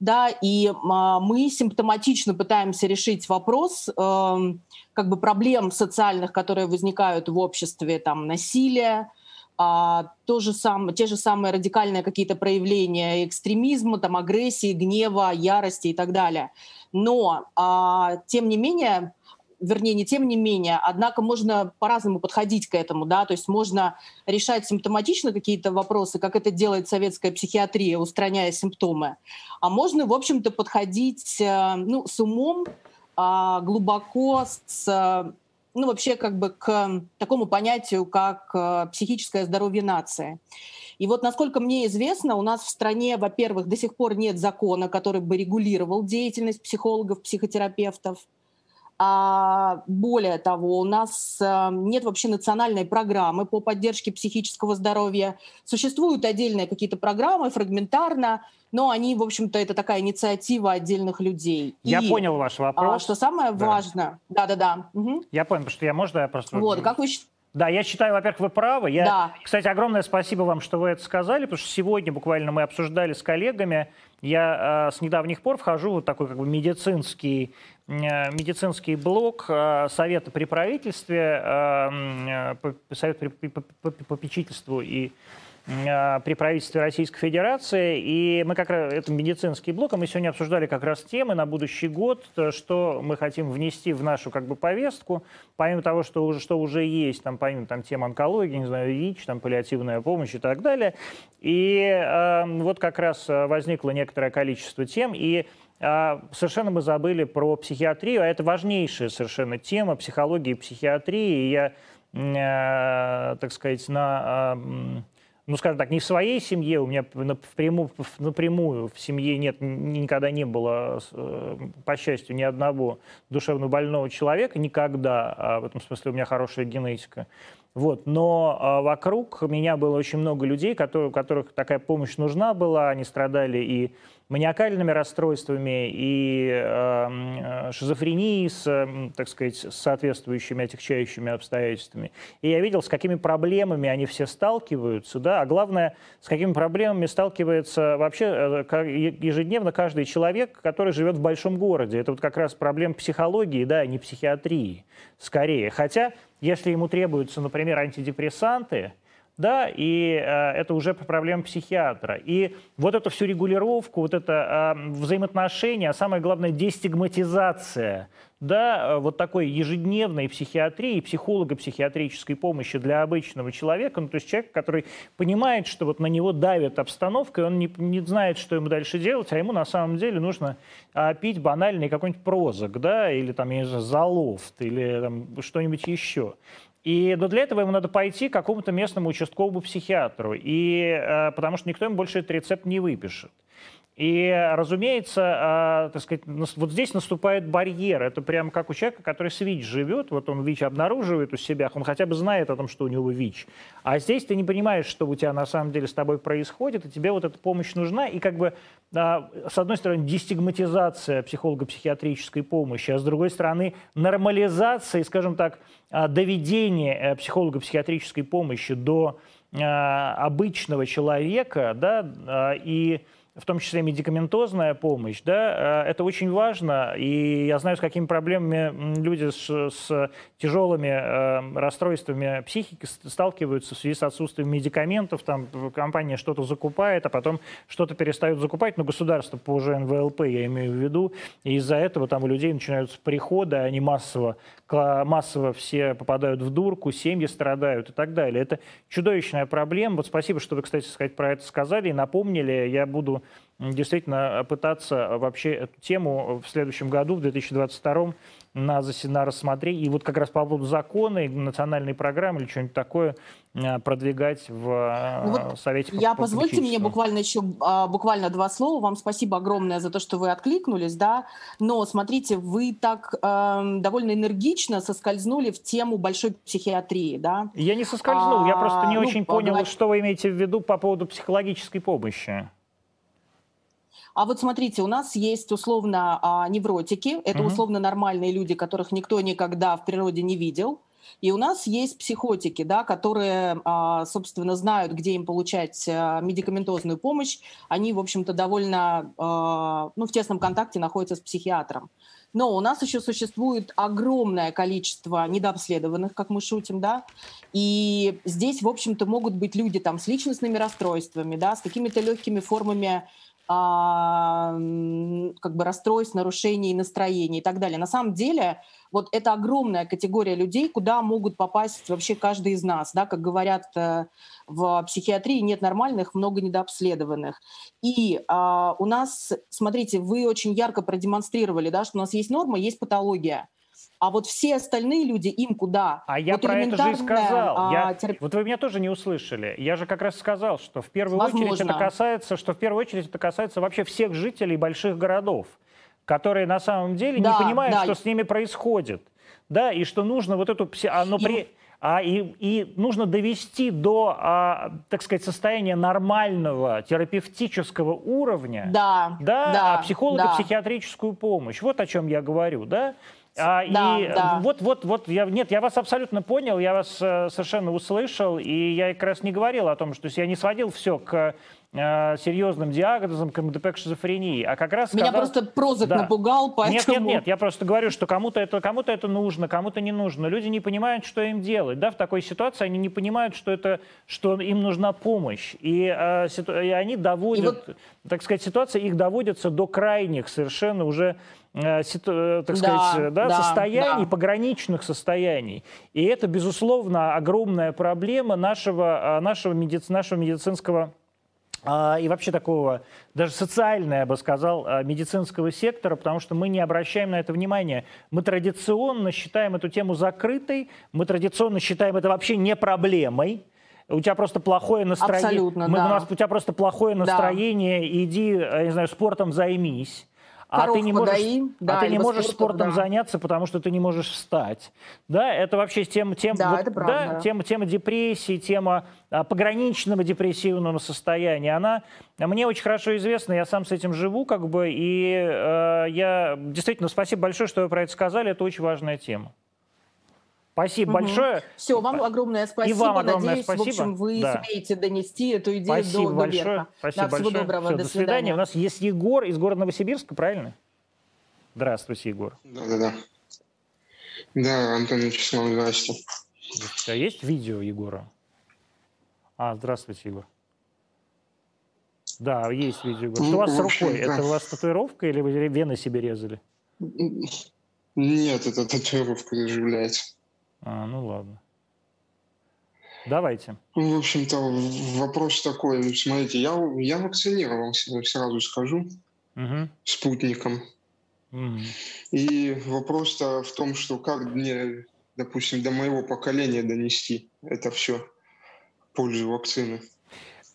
да, и мы симптоматично пытаемся решить вопрос, эм, как бы проблем социальных, которые возникают в обществе, там, насилие, а, то же самое, те же самые радикальные какие-то проявления экстремизма, там, агрессии, гнева, ярости и так далее. Но, а, тем не менее, вернее, не тем не менее, однако можно по-разному подходить к этому, да, то есть можно решать симптоматично какие-то вопросы, как это делает советская психиатрия, устраняя симптомы, а можно, в общем-то, подходить, э, ну, с умом, а, глубоко с ну, вообще как бы к такому понятию, как э, психическое здоровье нации. И вот, насколько мне известно, у нас в стране, во-первых, до сих пор нет закона, который бы регулировал деятельность психологов, психотерапевтов. А более того, у нас э, нет вообще национальной программы по поддержке психического здоровья. Существуют отдельные какие-то программы, фрагментарно, но они, в общем-то, это такая инициатива отдельных людей. Я И, понял ваш а, вопрос. А, что самое да. важное... Да-да-да. Угу. Я понял, потому что я, можно, я просто... Вот, как вы да, я считаю, во-первых, вы правы. Я, да. Кстати, огромное спасибо вам, что вы это сказали, потому что сегодня буквально мы обсуждали с коллегами. Я э, с недавних пор вхожу в вот такой как бы медицинский, э, медицинский блок э, Совета при правительстве, э, э, Совет при, по, по, по попечительству и а, при правительстве Российской Федерации. И мы как раз, это медицинский блок, и мы сегодня обсуждали как раз темы на будущий год, что мы хотим внести в нашу как бы повестку, помимо того, что уже, что уже есть, там, помимо там, тем онкологии, не знаю, ВИЧ, там, паллиативная помощь и так далее. И э, вот как раз возникло некоторое количество тем, и совершенно мы забыли про психиатрию, а это важнейшая совершенно тема психологии и психиатрии. И я, э, так сказать, на ну, скажем так, не в своей семье, у меня напрямую, напрямую в семье нет, никогда не было, э, по счастью, ни одного душевно больного человека, никогда, а в этом смысле у меня хорошая генетика. Вот. Но а, вокруг меня было очень много людей, которые, у которых такая помощь нужна была, они страдали и маниакальными расстройствами и э, шизофренией с, так сказать, соответствующими отягчающими обстоятельствами. И я видел, с какими проблемами они все сталкиваются, да, а главное, с какими проблемами сталкивается вообще э, ежедневно каждый человек, который живет в большом городе. Это вот как раз проблема психологии, да, а не психиатрии, скорее. Хотя, если ему требуются, например, антидепрессанты, да, и э, это уже проблема психиатра. И вот эту всю регулировку, вот это э, взаимоотношение, а самое главное дестигматизация, да, э, вот такой ежедневной психиатрии, психолого-психиатрической помощи для обычного человека, ну, то есть человек, который понимает, что вот на него давит обстановка, и он не, не знает, что ему дальше делать, а ему на самом деле нужно а, пить банальный какой-нибудь прозок, да, или там, я не знаю, залофт, или там что-нибудь еще. И но для этого ему надо пойти к какому-то местному участковому психиатру, и, э, потому что никто ему больше этот рецепт не выпишет. И, разумеется, э, так сказать, вот здесь наступает барьер. Это прямо как у человека, который с ВИЧ живет. Вот он ВИЧ обнаруживает у себя, он хотя бы знает о том, что у него ВИЧ. А здесь ты не понимаешь, что у тебя на самом деле с тобой происходит, и тебе вот эта помощь нужна. И как бы, э, с одной стороны, дестигматизация психолого-психиатрической помощи, а с другой стороны, нормализация, скажем так, э, доведение психолого-психиатрической помощи до обычного человека, да, и в том числе медикаментозная помощь, да, э, это очень важно, и я знаю, с какими проблемами люди с, с тяжелыми э, расстройствами психики сталкиваются в связи с отсутствием медикаментов, там компания что-то закупает, а потом что-то перестают закупать, но государство по уже НВЛП, я имею в виду, и из-за этого там у людей начинаются приходы, они массово массово все попадают в дурку, семьи страдают и так далее. Это чудовищная проблема. Вот спасибо, что вы, кстати, сказать, про это сказали и напомнили. Я буду действительно пытаться вообще эту тему в следующем году, в 2022 на, на рассмотреть. И вот как раз по поводу закона и национальной программы или что-нибудь такое э, продвигать в э, ну вот Совете Я позвольте мне буквально еще а, буквально два слова. Вам спасибо огромное за то, что вы откликнулись, да. Но смотрите, вы так э, довольно энергично соскользнули в тему большой психиатрии, да. Я не соскользнул, а, я просто не ну, очень понял, поговорить... что вы имеете в виду по поводу психологической помощи. А вот смотрите, у нас есть условно а, невротики, это угу. условно нормальные люди, которых никто никогда в природе не видел. И у нас есть психотики, да, которые, а, собственно, знают, где им получать а, медикаментозную помощь. Они, в общем-то, довольно а, ну, в тесном контакте находятся с психиатром. Но у нас еще существует огромное количество недообследованных, как мы шутим, да, и здесь, в общем-то, могут быть люди там с личностными расстройствами, да, с какими-то легкими формами а, как бы расстройств, нарушений настроения и так далее. На самом деле вот это огромная категория людей, куда могут попасть вообще каждый из нас. Да? Как говорят э, в психиатрии, нет нормальных, много недообследованных. И а, у нас, смотрите, вы очень ярко продемонстрировали, да, что у нас есть норма, есть патология. А вот все остальные люди, им куда? А я вот про это же и сказал. А, я... терап... Вот вы меня тоже не услышали. Я же как раз сказал, что в первую Возможно. очередь это касается, что в первую очередь это касается вообще всех жителей больших городов, которые на самом деле да, не понимают, да. что с ними происходит. Да, и что нужно вот эту... Оно и... при... А, и, и нужно довести до, а, так сказать, состояния нормального терапевтического уровня да, да, да, психолого-психиатрическую да. помощь. Вот о чем я говорю, да? А, да, и да. вот, вот, вот, я, нет, я вас абсолютно понял, я вас э, совершенно услышал, и я как раз не говорил о том, что я не сводил все к э, серьезным диагнозом КМДП к шизофрении. А как раз Меня когда... просто прозок да. напугал, поэтому... Нет, нет, нет, я просто говорю, что кому-то это, кому-то это нужно, кому-то не нужно. Люди не понимают, что им делать. Да, в такой ситуации они не понимают, что, это, что им нужна помощь. И, э, и они доводят, и вот... так сказать, ситуация их доводится до крайних совершенно уже так сказать, да, да, да, состояний, да. пограничных состояний. И это, безусловно, огромная проблема нашего, э, нашего, медици, нашего медицинского и вообще такого, даже социального, я бы сказал, медицинского сектора, потому что мы не обращаем на это внимания. Мы традиционно считаем эту тему закрытой, мы традиционно считаем это вообще не проблемой. У тебя просто плохое настроение. Абсолютно, мы, да. у, нас, у тебя просто плохое настроение, да. иди, я не знаю, спортом займись а ты не можешь, да, а ты не можешь спортом, да. заняться, потому что ты не можешь встать. Да, это вообще тема, тема, да, вот, это правда. да, тема, тема депрессии, тема а, пограничного депрессивного состояния. Она мне очень хорошо известна, я сам с этим живу, как бы, и э, я действительно спасибо большое, что вы про это сказали, это очень важная тема. Спасибо угу. большое. Все, вам огромное спасибо. И вам огромное Надеюсь, спасибо. в общем, вы да. сумеете донести эту идею спасибо до, большое. до верха. Спасибо да, большое. Всего доброго. Все, до, до свидания. свидания. У нас есть Егор из города Новосибирска, правильно? Здравствуйте, Егор. Да-да-да. Да, Антон Вячеслав, здравствуйте. А есть видео Егора? А, здравствуйте, Егор. Да, есть видео. Егор. Что ну, у вас с рукой? Да. Это у вас татуировка или вы вены себе резали? Нет, это татуировка заживляется. А, ну ладно. Давайте. В общем-то, вопрос такой. Смотрите, я, я вакцинировался, сразу скажу, угу. спутником. Угу. И вопрос-то в том, что как мне, допустим, до моего поколения донести это все, пользу вакцины.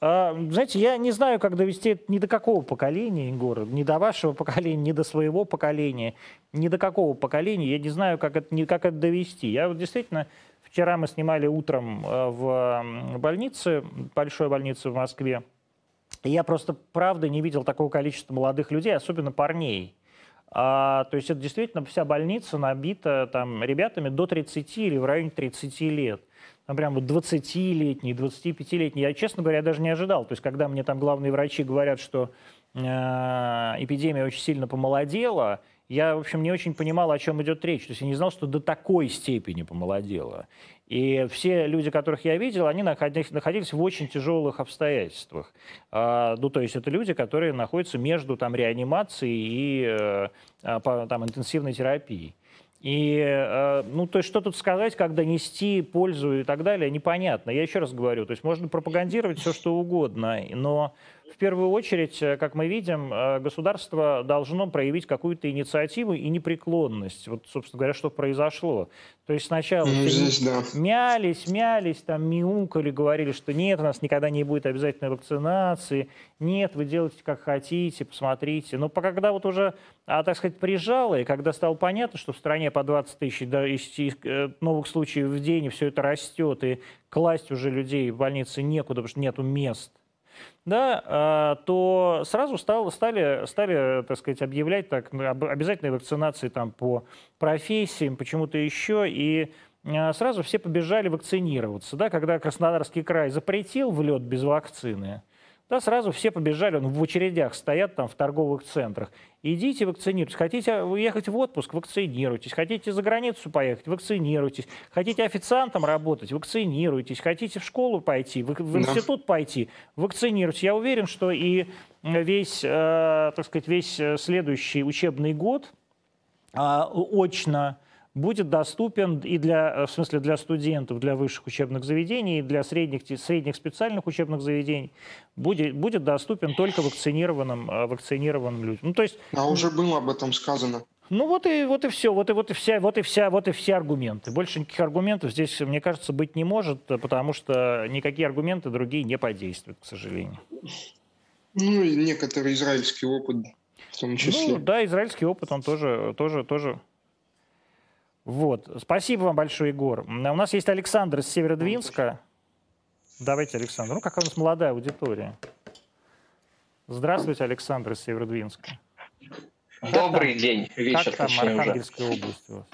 А, знаете, я не знаю, как довести это ни до какого поколения, Егор, ни до вашего поколения, ни до своего поколения, ни до какого поколения. Я не знаю, как это, как это довести. Я вот действительно... Вчера мы снимали утром э, в больнице, большой больнице в Москве. И я просто, правда, не видел такого количества молодых людей, особенно парней. А, то есть это действительно вся больница набита там, ребятами до 30 или в районе 30 лет там прям вот 20-летний, 25-летний. Я, честно говоря, даже не ожидал. То есть, когда мне там главные врачи говорят, что э, эпидемия очень сильно помолодела, я, в общем, не очень понимал, о чем идет речь. То есть я не знал, что до такой степени помолодела. И все люди, которых я видел, они находились, находились в очень тяжелых обстоятельствах. А, ну, то есть это люди, которые находятся между там, реанимацией и э, а, там, интенсивной терапией. И, э, ну, то есть, что тут сказать, как донести пользу и так далее, непонятно. Я еще раз говорю, то есть, можно пропагандировать все, что угодно, но в первую очередь, э, как мы видим, э, государство должно проявить какую-то инициативу и непреклонность. Вот, собственно говоря, что произошло. То есть сначала ну, здесь, да. мялись, мялись, там мяукали, говорили, что нет, у нас никогда не будет обязательной вакцинации, нет, вы делайте как хотите, посмотрите. Но когда вот уже, а, так сказать, прижало, и когда стало понятно, что в стране по 20 тысяч да, э, новых случаев в день, и все это растет, и класть уже людей в больницы некуда, потому что нету мест, да, а, то сразу стало, стали, стали, так сказать, объявлять так, обязательные вакцинации там, по профессиям, почему-то еще, и а, сразу все побежали вакцинироваться. Да, когда Краснодарский край запретил в лед без вакцины, да, сразу все побежали, он в очередях стоят там в торговых центрах. Идите вакцинируйтесь. Хотите уехать в отпуск, вакцинируйтесь. Хотите за границу поехать, вакцинируйтесь. Хотите официантом работать, вакцинируйтесь. Хотите в школу пойти, в, в институт пойти, вакцинируйтесь. Я уверен, что и весь, э, так сказать, весь следующий учебный год э, очно будет доступен и для, э, в смысле для студентов, для высших учебных заведений, и для средних, средних специальных учебных заведений, будет, будет доступен только вакцинированным, э, вакцинированным людям. Ну, то есть, а уже было об этом сказано. Ну вот и вот и все, вот и вот и вся, вот и вся, вот и все аргументы. Больше никаких аргументов здесь, мне кажется, быть не может, потому что никакие аргументы другие не подействуют, к сожалению. Ну и некоторый израильский опыт в том числе. Ну да, израильский опыт, он тоже, тоже, тоже вот. Спасибо вам большое, Егор. У нас есть Александр из Северодвинска. Давайте, Александр. Ну, какая у нас молодая аудитория. Здравствуйте, Александр из Северодвинска. Добрый как день, вечер. Как там Архангельская уже. область у вас?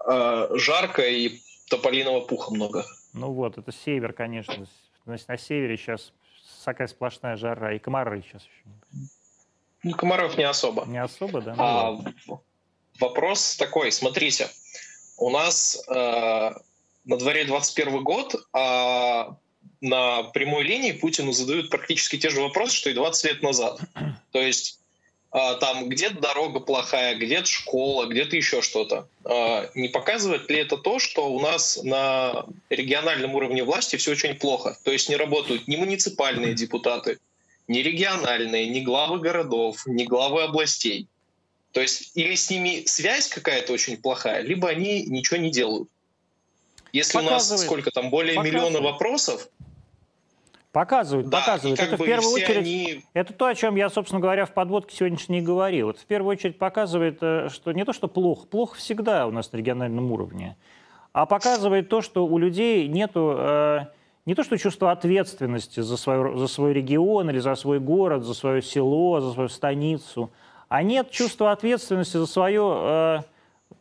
А, жарко и тополиного пуха много. Ну вот, это север, конечно. Значит, на севере сейчас такая сплошная жара, и комары сейчас еще. Ну, комаров не особо. Не особо, да? А, вопрос такой, смотрите, у нас э, на дворе 21 год, а на прямой линии Путину задают практически те же вопросы, что и 20 лет назад. То есть а, там где-то дорога плохая, где-то школа, где-то еще что-то. А, не показывает ли это то, что у нас на региональном уровне власти все очень плохо? То есть не работают ни муниципальные депутаты, ни региональные, ни главы городов, ни главы областей. То есть или с ними связь какая-то очень плохая, либо они ничего не делают. Если показывает. у нас сколько там, более показывает. миллиона вопросов, Показывают, да, показывают. Это в первую очередь, они... это то, о чем я, собственно говоря, в подводке сегодняшней говорил. Это в первую очередь показывает, э, что не то, что плохо, плохо всегда у нас на региональном уровне, а показывает то, что у людей нету э, не то, что чувство ответственности за, свой, за свой регион или за свой город, за свое село, за свою станицу, а нет чувства ответственности за свое э,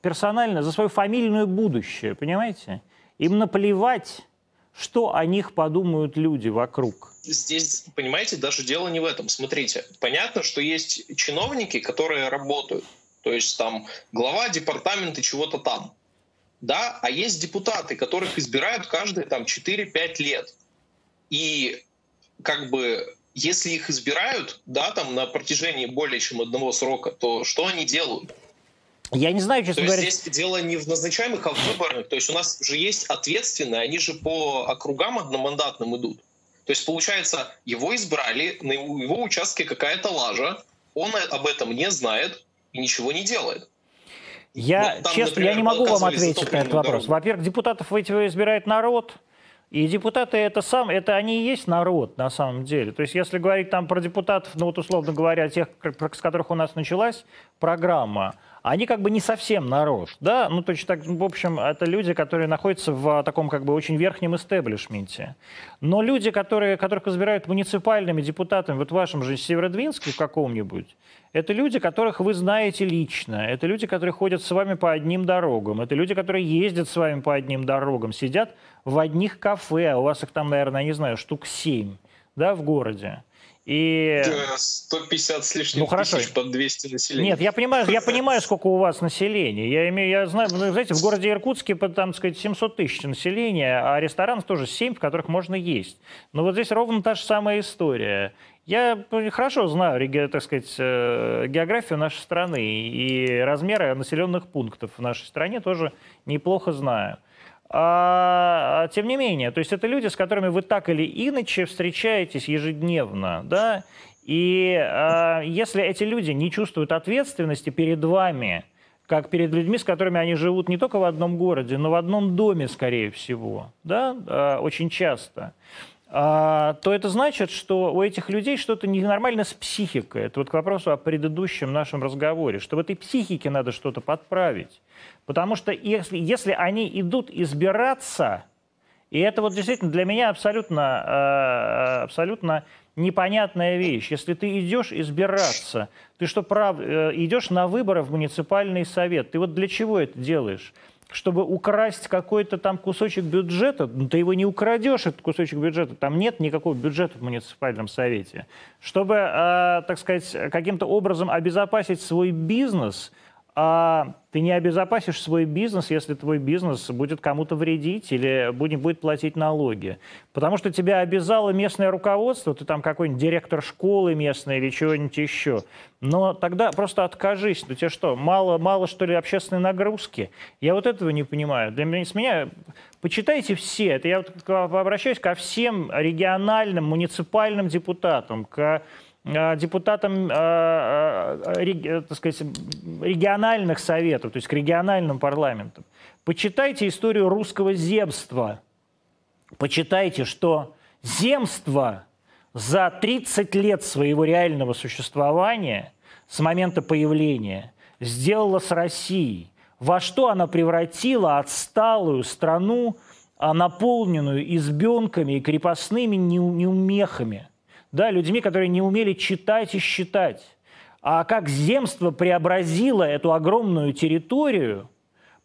персональное, за свое фамильное будущее, понимаете? Им наплевать что о них подумают люди вокруг? Здесь, понимаете, даже дело не в этом. Смотрите, понятно, что есть чиновники, которые работают. То есть там глава департамента чего-то там. Да, а есть депутаты, которых избирают каждые там 4-5 лет. И как бы если их избирают, да, там на протяжении более чем одного срока, то что они делают? Я не знаю, честно то говоря. Здесь дело не в назначаемых, а в выборных. То есть у нас же есть ответственные, они же по округам одномандатным идут. То есть, получается, его избрали, на его участке какая-то лажа, он об этом не знает и ничего не делает. Я, вот там, честно, например, я не могу вам ответить на этот вопрос. Во-первых, депутатов эти избирает народ, и депутаты это сам, это они и есть народ на самом деле. То есть если говорить там про депутатов, ну вот условно говоря, тех, с которых у нас началась программа, они как бы не совсем народ, да, ну точно так, в общем, это люди, которые находятся в таком как бы очень верхнем истеблишменте. Но люди, которые, которых избирают муниципальными депутатами, вот в вашем же Северодвинске в каком-нибудь, это люди, которых вы знаете лично, это люди, которые ходят с вами по одним дорогам, это люди, которые ездят с вами по одним дорогам, сидят в одних кафе, а у вас их там, наверное, не знаю, штук семь, да, в городе. И... 150 с лишним ну, хорошо. тысяч под 200 населения. Нет, я понимаю, я понимаю, сколько у вас населения. Я, имею, я знаю, вы знаете, в городе Иркутске, там, сказать, 700 тысяч населения, а ресторанов тоже 7, в которых можно есть. Но вот здесь ровно та же самая история. Я хорошо знаю, так сказать, э, географию нашей страны и размеры населенных пунктов в нашей стране тоже неплохо знаю. А, тем не менее, то есть это люди, с которыми вы так или иначе встречаетесь ежедневно, да, и а, если эти люди не чувствуют ответственности перед вами, как перед людьми, с которыми они живут не только в одном городе, но в одном доме, скорее всего, да, а, очень часто, а, то это значит, что у этих людей что-то ненормально с психикой. Это вот к вопросу о предыдущем нашем разговоре, что в этой психике надо что-то подправить. Потому что если, если они идут избираться, и это вот действительно для меня абсолютно, э, абсолютно непонятная вещь. Если ты идешь избираться, ты что, прав, э, идешь на выборы в муниципальный совет, ты вот для чего это делаешь? Чтобы украсть какой-то там кусочек бюджета, ну, ты его не украдешь, этот кусочек бюджета, там нет никакого бюджета в муниципальном совете. Чтобы, э, так сказать, каким-то образом обезопасить свой бизнес – а ты не обезопасишь свой бизнес, если твой бизнес будет кому-то вредить или будет, будет платить налоги. Потому что тебя обязало местное руководство, ты там какой-нибудь директор школы местной или чего-нибудь еще. Но тогда просто откажись. Ну тебе что, мало, мало что ли общественной нагрузки? Я вот этого не понимаю. Для меня, с меня почитайте все. Это я вот обращаюсь ко всем региональным, муниципальным депутатам, к депутатам э, э, так сказать, региональных советов, то есть к региональным парламентам. Почитайте историю русского земства. Почитайте, что земство за 30 лет своего реального существования, с момента появления, сделало с Россией. Во что она превратила отсталую страну, а наполненную избенками и крепостными неумехами – да, людьми, которые не умели читать и считать. А как земство преобразило эту огромную территорию,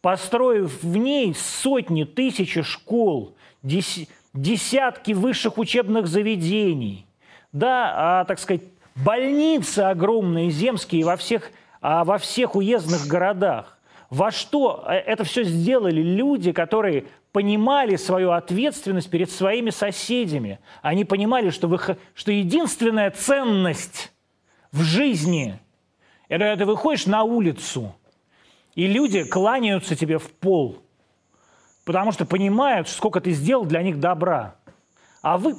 построив в ней сотни, тысячи школ, десятки высших учебных заведений, да, а, так сказать, больницы огромные, земские во всех, а, во всех уездных городах. Во что э, это все сделали люди, которые понимали свою ответственность перед своими соседями. Они понимали, что, вы, что единственная ценность в жизни – это когда ты выходишь на улицу, и люди кланяются тебе в пол, потому что понимают, сколько ты сделал для них добра. А вы,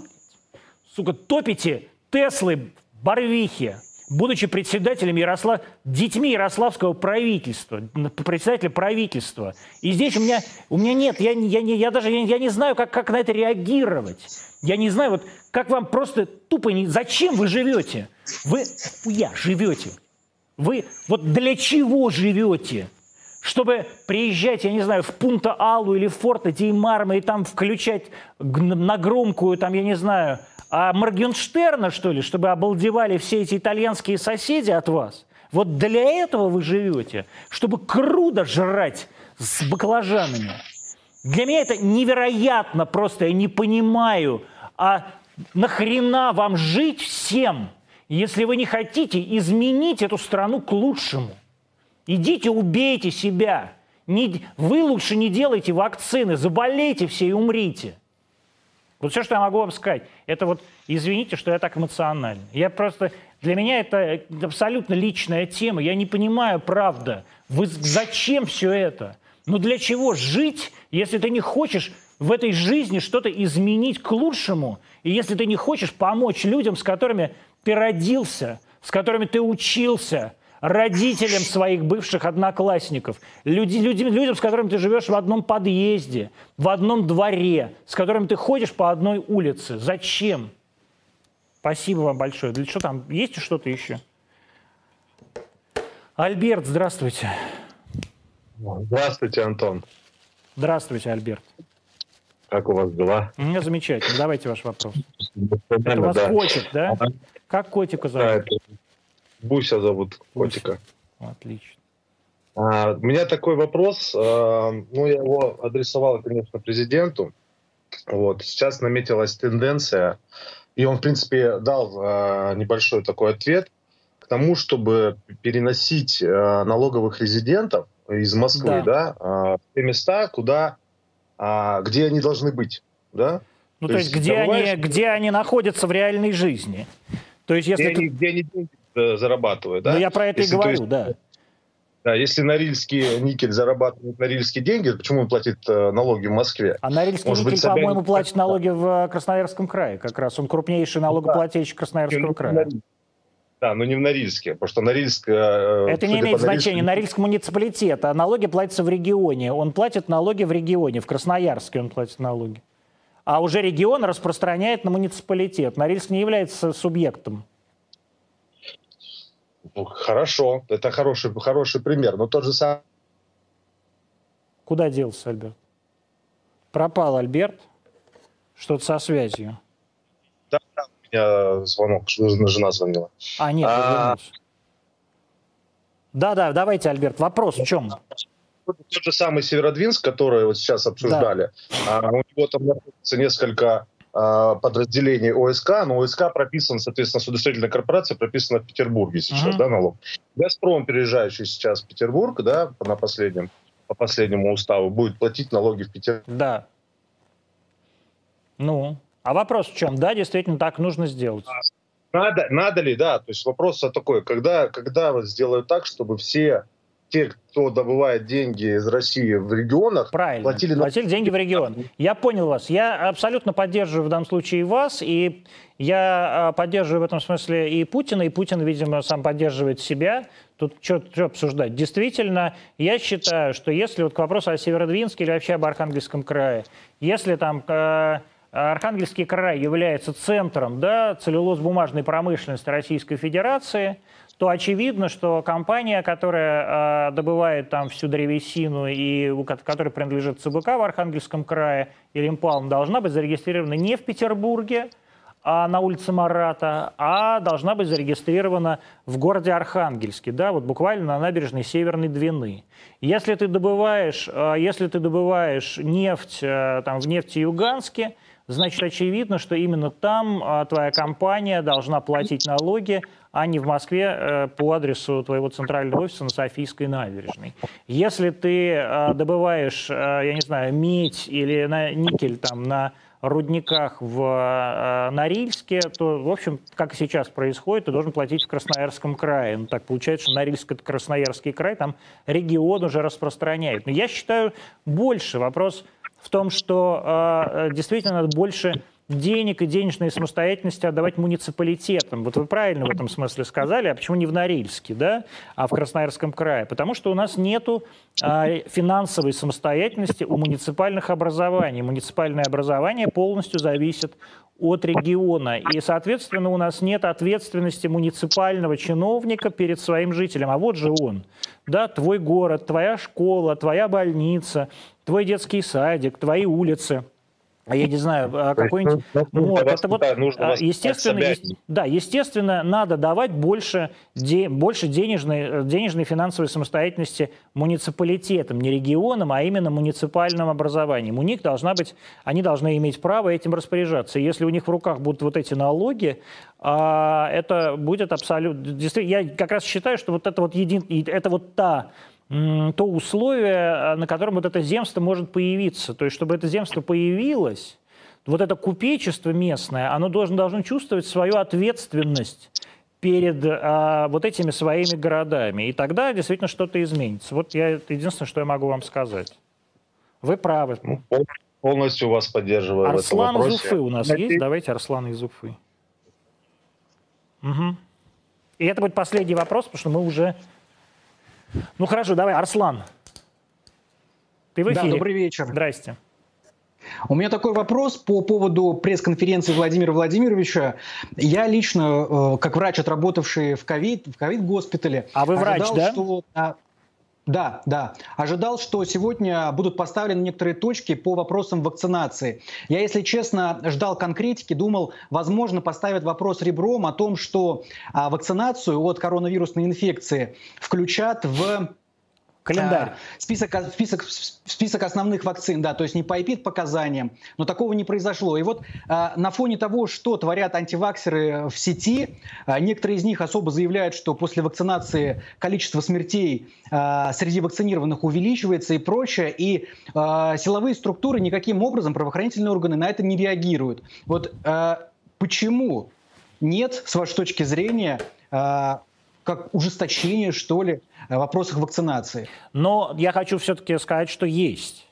сука, топите Теслы Барвихи, будучи председателем Ярослав... детьми Ярославского правительства, председателя правительства. И здесь у меня, у меня нет, я, я, я, я даже я, я не знаю, как, как на это реагировать. Я не знаю, вот как вам просто тупо не... Зачем вы живете? Вы я живете. Вы вот для чего живете? Чтобы приезжать, я не знаю, в Пунта-Алу или в Форта Деймарма и там включать на громкую, там, я не знаю, а Моргенштерна, что ли, чтобы обалдевали все эти итальянские соседи от вас? Вот для этого вы живете, чтобы крудо жрать с баклажанами. Для меня это невероятно просто, я не понимаю. А нахрена вам жить всем, если вы не хотите изменить эту страну к лучшему? Идите убейте себя. Не, вы лучше не делайте вакцины, заболейте все и умрите. Вот все, что я могу вам сказать, это вот, извините, что я так эмоциональный. Я просто, для меня это абсолютно личная тема. Я не понимаю, правда, вы зачем все это? Ну для чего жить, если ты не хочешь в этой жизни что-то изменить к лучшему, и если ты не хочешь помочь людям, с которыми ты родился, с которыми ты учился, родителям своих бывших одноклассников, люди, люди, людям, с которыми ты живешь в одном подъезде, в одном дворе, с которыми ты ходишь по одной улице. Зачем? Спасибо вам большое. Для что там? Есть что-то еще? Альберт, здравствуйте. Здравствуйте, Антон. Здравствуйте, Альберт. Как у вас дела? У меня замечательно. Давайте ваш вопрос. Это вас да. котик, да? Как котика зовут? Да, Буся зовут котика. Отлично. А, у меня такой вопрос. А, ну, я его адресовал, конечно, президенту. Вот. Сейчас наметилась тенденция, и он, в принципе, дал а, небольшой такой ответ к тому, чтобы переносить а, налоговых резидентов из Москвы, да, да а, в те места, куда, а, где они должны быть, да? Ну, то, то есть, где, забываешь... они, где они находятся в реальной жизни. То есть, если где, ты... они, где они Э, зарабатывают. Да? Ну, я про это если, и говорю, есть, да. Да, если Норильский никель зарабатывает Норильские деньги, почему он платит э, налоги в Москве? А Норильский Может никель, по-моему, платит налоги в Красноярском крае. Как раз он крупнейший налогоплательщик Красноярского ну, края. Да, но не в Норильске, потому что Норильск... Э, это не имеет значения. Норильск муниципалитет, а налоги платятся в регионе. Он платит налоги в регионе, в Красноярске он платит налоги. А уже регион распространяет на муниципалитет. Норильск не является субъектом. Ну, хорошо, это хороший, хороший пример, но тот же самый... Куда делся Альберт? Пропал Альберт. Что-то со связью. Да, да, у меня звонок, жена звонила. А, нет, а... Да-да, давайте, Альберт, вопрос в чем? Тот же самый Северодвинск, который вот сейчас обсуждали, да. а, у него там находится несколько подразделений ОСК, но ОСК прописан, соответственно, судостроительная корпорация прописана в Петербурге сейчас, uh-huh. да, налог. Газпром, переезжающий сейчас в Петербург, да, на последнем, по последнему уставу, будет платить налоги в Петербурге. Да. Ну, а вопрос в чем? Да, действительно, так нужно сделать. Надо, надо ли, да, то есть вопрос такой, когда, когда вот сделают так, чтобы все те, кто добывает деньги из России в регионах, Правильно. платили, платили деньги в регион. Я понял вас. Я абсолютно поддерживаю в данном случае вас, и я а, поддерживаю в этом смысле и Путина, и Путин, видимо, сам поддерживает себя. Тут что, что обсуждать? Действительно, я считаю, что если вот к вопросу о Северодвинске или вообще об Архангельском крае, если там э, Архангельский край является центром да, целлюлоз-бумажной промышленности Российской Федерации – то очевидно, что компания, которая э, добывает там всю древесину и которая принадлежит ЦБК в Архангельском крае, или Илимпалм, должна быть зарегистрирована не в Петербурге, а на улице Марата, а должна быть зарегистрирована в городе Архангельске, да, вот буквально на набережной Северной Двины. Если ты добываешь, э, если ты добываешь нефть э, там, в нефтеюганске, значит очевидно, что именно там твоя компания должна платить налоги, а не в Москве э, по адресу твоего центрального офиса на Софийской набережной. Если ты э, добываешь, э, я не знаю, медь или никель там на рудниках в Норильске, то, в общем, как сейчас происходит, ты должен платить в Красноярском крае. Ну, так получается, что Норильск – это Красноярский край, там регион уже распространяет. Но я считаю больше вопрос в том, что э, действительно надо больше денег и денежной самостоятельности отдавать муниципалитетам. Вот вы правильно в этом смысле сказали, а почему не в Норильске, да, а в Красноярском крае? Потому что у нас нету а, финансовой самостоятельности у муниципальных образований. Муниципальное образование полностью зависит от региона. И, соответственно, у нас нет ответственности муниципального чиновника перед своим жителем. А вот же он. Да, твой город, твоя школа, твоя больница, твой детский садик, твои улицы – я не знаю, а какой-нибудь... Ну, вот, это вот, нужно а, естественно, да, естественно, надо давать больше, де, больше денежной, денежной финансовой самостоятельности муниципалитетам, не регионам, а именно муниципальным образованием. У них должна быть, они должны иметь право этим распоряжаться. И если у них в руках будут вот эти налоги, а, это будет абсолютно... Я как раз считаю, что вот это вот, един, это вот та то условие, на котором вот это земство может появиться. То есть, чтобы это земство появилось, вот это купечество местное, оно должно, должно чувствовать свою ответственность перед а, вот этими своими городами. И тогда действительно что-то изменится. Вот я, это единственное, что я могу вам сказать. Вы правы. Ну, полностью вас поддерживаю Арслан в этом из Уфы у нас есть? Давайте Арслан из Уфы. Угу. И это будет последний вопрос, потому что мы уже ну хорошо, давай, Арслан. Ты в эфире. Да, добрый вечер. Здрасте. У меня такой вопрос по поводу пресс-конференции Владимира Владимировича. Я лично, э, как врач, отработавший в ковид, в ковид-госпитале, а вы врач, ожидал, да? что да, да. Ожидал, что сегодня будут поставлены некоторые точки по вопросам вакцинации. Я, если честно, ждал конкретики, думал, возможно, поставят вопрос ребром о том, что а, вакцинацию от коронавирусной инфекции включат в Календарь. Список, список, список основных вакцин, да, то есть не по IP показаниям, но такого не произошло. И вот а, на фоне того, что творят антиваксеры в сети, а, некоторые из них особо заявляют, что после вакцинации количество смертей а, среди вакцинированных увеличивается и прочее, и а, силовые структуры никаким образом, правоохранительные органы на это не реагируют. Вот а, почему нет, с вашей точки зрения, а, как ужесточение, что ли, в вопросах вакцинации. Но я хочу все-таки сказать, что есть.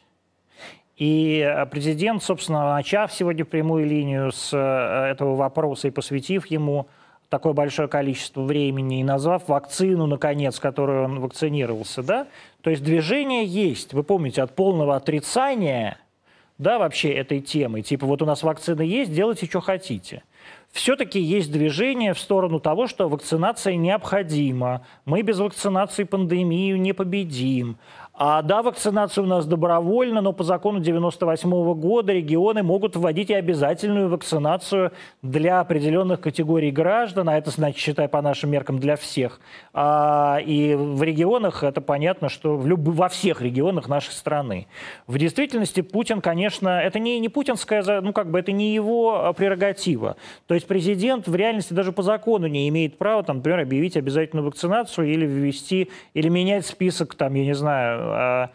И э, президент, собственно, начав сегодня прямую линию с э, этого вопроса и посвятив ему такое большое количество времени и назвав вакцину, наконец, которую он вакцинировался, да, то есть движение есть. Вы помните, от полного отрицания, да, вообще этой темы, типа вот у нас вакцина есть, делайте, что хотите – все-таки есть движение в сторону того, что вакцинация необходима. Мы без вакцинации пандемию не победим. А да, вакцинация у нас добровольна, но по закону 98 -го года регионы могут вводить и обязательную вакцинацию для определенных категорий граждан, а это значит, считай по нашим меркам, для всех. А, и в регионах это понятно, что в люб... во всех регионах нашей страны. В действительности Путин, конечно, это не, не путинская, ну как бы это не его прерогатива. То есть президент в реальности даже по закону не имеет права, там, например, объявить обязательную вакцинацию или ввести, или менять список, там, я не знаю, Э,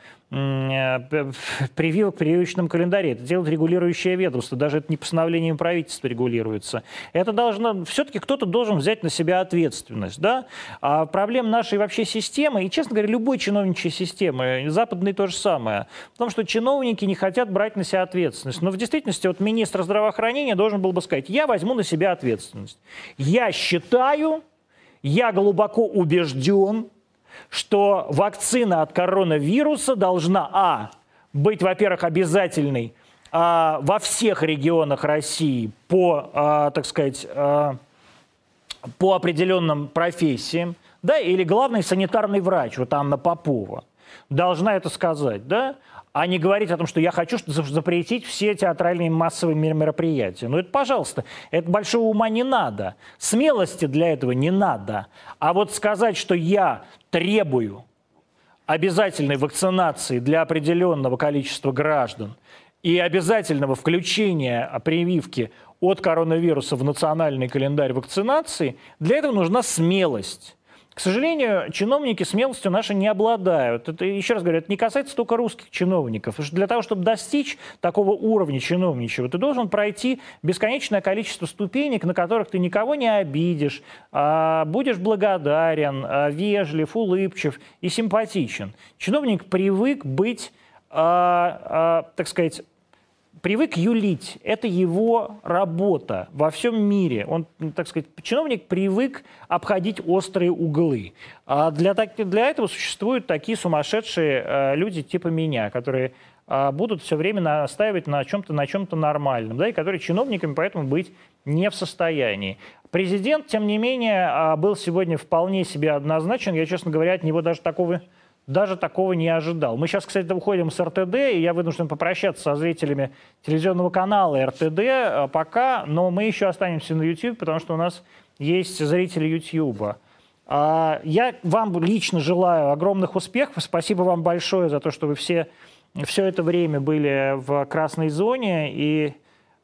э, прививок в прививочном календаре. Это делает регулирующее ведомство. Даже это не постановлением правительства регулируется. Это должно... Все-таки кто-то должен взять на себя ответственность. Да? А проблема нашей вообще системы, и, честно говоря, любой чиновничьей системы, западной то же самое, в том, что чиновники не хотят брать на себя ответственность. Но в действительности вот министр здравоохранения должен был бы сказать, я возьму на себя ответственность. Я считаю, я глубоко убежден, что вакцина от коронавируса должна, а, быть, во-первых, обязательной а, во всех регионах России по, а, так сказать, а, по определенным профессиям, да, или главный санитарный врач, вот Анна Попова, должна это сказать, да, а не говорить о том, что я хочу запретить все театральные массовые мероприятия. Ну это, пожалуйста, это большого ума не надо. Смелости для этого не надо. А вот сказать, что я требую обязательной вакцинации для определенного количества граждан, и обязательного включения прививки от коронавируса в национальный календарь вакцинации, для этого нужна смелость. К сожалению, чиновники смелостью нашей не обладают. Это, еще раз говорю, это не касается только русских чиновников. Что для того, чтобы достичь такого уровня чиновничего, ты должен пройти бесконечное количество ступенек, на которых ты никого не обидишь, а будешь благодарен, а, вежлив, улыбчив и симпатичен. Чиновник привык быть, а, так сказать, привык юлить. Это его работа во всем мире. Он, так сказать, чиновник привык обходить острые углы. А для, для этого существуют такие сумасшедшие э, люди типа меня, которые э, будут все время настаивать на чем-то на чем-то нормальном, да, и которые чиновниками поэтому быть не в состоянии. Президент, тем не менее, э, был сегодня вполне себе однозначен. Я, честно говоря, от него даже такого даже такого не ожидал. Мы сейчас, кстати, уходим с РТД, и я вынужден попрощаться со зрителями телевизионного канала РТД э, пока, но мы еще останемся на YouTube, потому что у нас есть зрители YouTube. А, я вам лично желаю огромных успехов. Спасибо вам большое за то, что вы все, все это время были в красной зоне. И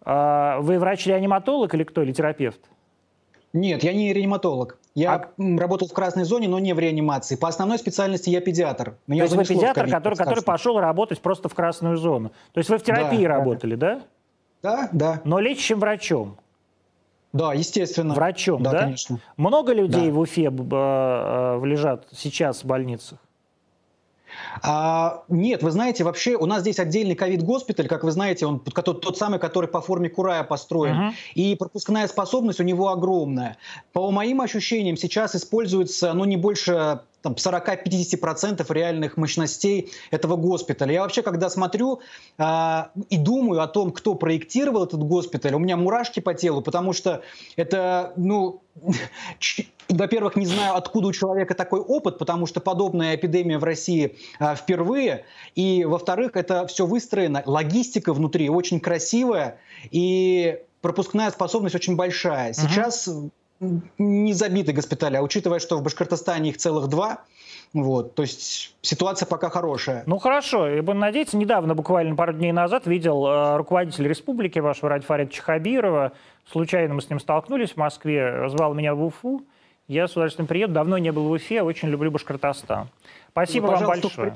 а, вы врач-реаниматолог или кто, или терапевт? Нет, я не реаниматолог. Я а... работал в красной зоне, но не в реанимации. По основной специальности я педиатр. Меня То есть вы педиатр, который, который пошел работать просто в красную зону. То есть вы в терапии да, работали, да? Да, да. Но лечащим врачом? Да, естественно. Врачом, да? Да, конечно. Много людей да. в Уфе э, лежат сейчас в больницах? А, нет, вы знаете, вообще у нас здесь отдельный ковид-госпиталь, как вы знаете, он тот, тот самый, который по форме Курая построен. Uh-huh. И пропускная способность у него огромная. По моим ощущениям, сейчас используется, ну, не больше там, 40-50% реальных мощностей этого госпиталя. Я вообще, когда смотрю э, и думаю о том, кто проектировал этот госпиталь, у меня мурашки по телу, потому что это, ну, во-первых, не знаю, откуда у человека такой опыт, потому что подобная эпидемия в России э, впервые. И, во-вторых, это все выстроено, логистика внутри очень красивая, и пропускная способность очень большая. Сейчас uh-huh не забиты госпитали, а учитывая, что в Башкортостане их целых два, вот, то есть ситуация пока хорошая. Ну хорошо, я будем надеяться. Недавно, буквально пару дней назад, видел э, руководитель республики вашего Радфарида Чахабирова. Случайно мы с ним столкнулись в Москве, звал меня в Уфу. Я с удовольствием приеду. Давно не был в Уфе, очень люблю Башкортостан. Спасибо ну, вам большое.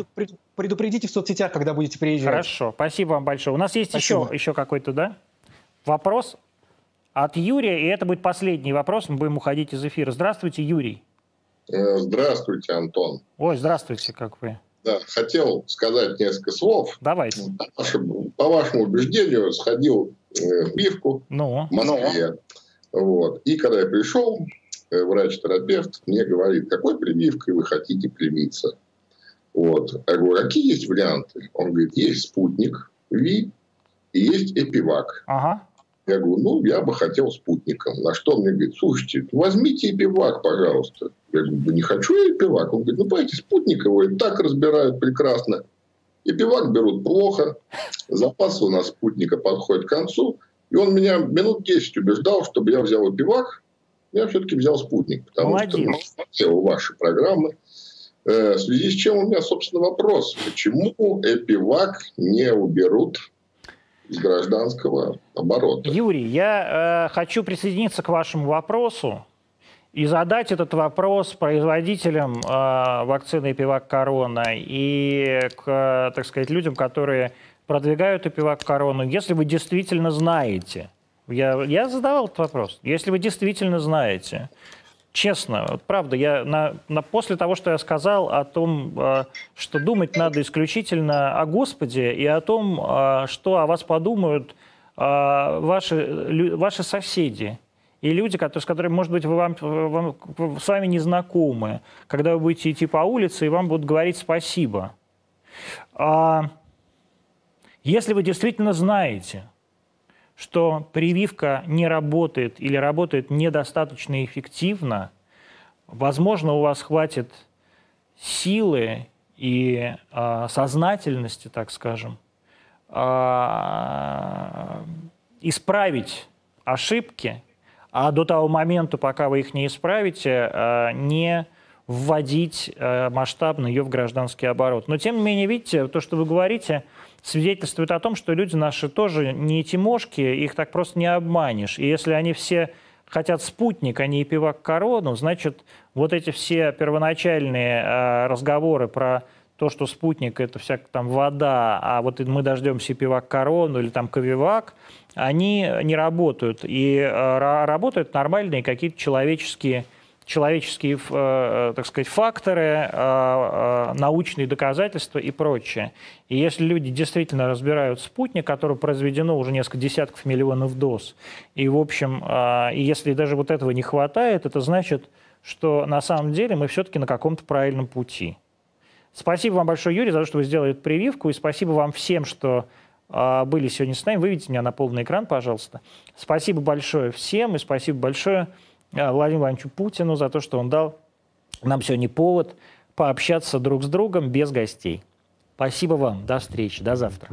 предупредите в соцсетях, когда будете приезжать. Хорошо, спасибо вам большое. У нас есть спасибо. еще, еще какой-то, да? Вопрос от Юрия, и это будет последний вопрос, мы будем уходить из эфира. Здравствуйте, Юрий. Э, здравствуйте, Антон. Ой, здравствуйте, как вы. Да, хотел сказать несколько слов. Давайте. По вашему, по вашему убеждению, сходил э, в Бивку ну, в Москве. Ну. Вот. И когда я пришел, врач-терапевт мне говорит, какой прививкой вы хотите привиться. Вот. Я говорю, какие есть варианты? Он говорит, есть спутник, ВИ и есть эпивак. Ага. Я говорю, ну, я бы хотел спутником. На что он мне говорит, слушайте, возьмите эпивак, пожалуйста. Я говорю, да не хочу я эпивак. Он говорит, ну, пойте спутник его и так разбирают прекрасно. Эпивак берут плохо, запасы у нас спутника подходят к концу. И он меня минут 10 убеждал, чтобы я взял эпивак. Я все-таки взял спутник, потому Молодец. что смотрел ваши программы. Э, в связи с чем у меня, собственно, вопрос. Почему эпивак не уберут из гражданского оборота. Юрий, я э, хочу присоединиться к вашему вопросу и задать этот вопрос производителям э, вакцины Пивак Корона и к, так сказать, людям, которые продвигают Пивак Корону. Если вы действительно знаете, я, я задавал этот вопрос, если вы действительно знаете, честно, вот правда, я на, на, после того, что я сказал о том, э, что думать надо исключительно о Господе и о том, э, что о вас подумают э, ваши, лю, ваши соседи и люди, которые, с которыми, может быть, вы вам, вам, с вами не знакомы, когда вы будете идти по улице, и вам будут говорить спасибо. А, если вы действительно знаете, что прививка не работает или работает недостаточно эффективно, возможно, у вас хватит силы и э, сознательности, так скажем, э, исправить ошибки, а до того момента, пока вы их не исправите, э, не вводить э, масштабно ее в гражданский оборот. Но, тем не менее, видите, то, что вы говорите, свидетельствует о том, что люди наши тоже не тимошки, их так просто не обманешь. И если они все хотят спутник, а не пивак корону, значит, вот эти все первоначальные э, разговоры про то, что спутник это всякая там вода, а вот мы дождемся пивак корону или там ковивак, они не работают. И э, работают нормальные какие-то человеческие человеческие, э, так сказать, факторы, э, э, научные доказательства и прочее. И если люди действительно разбирают спутник, который произведено уже несколько десятков миллионов доз, и, в общем, и если даже вот этого не хватает, это значит, что на самом деле мы все-таки на каком-то правильном пути. Спасибо вам большое, Юрий, за то, что вы сделали эту прививку, и спасибо вам всем, что были сегодня с нами. Выведите меня на полный экран, пожалуйста. Спасибо большое всем, и спасибо большое Э, Э, Владимиру Владимировичу Путину за то, что он дал нам сегодня повод пообщаться друг с другом без гостей. Спасибо вам. До встречи. До завтра.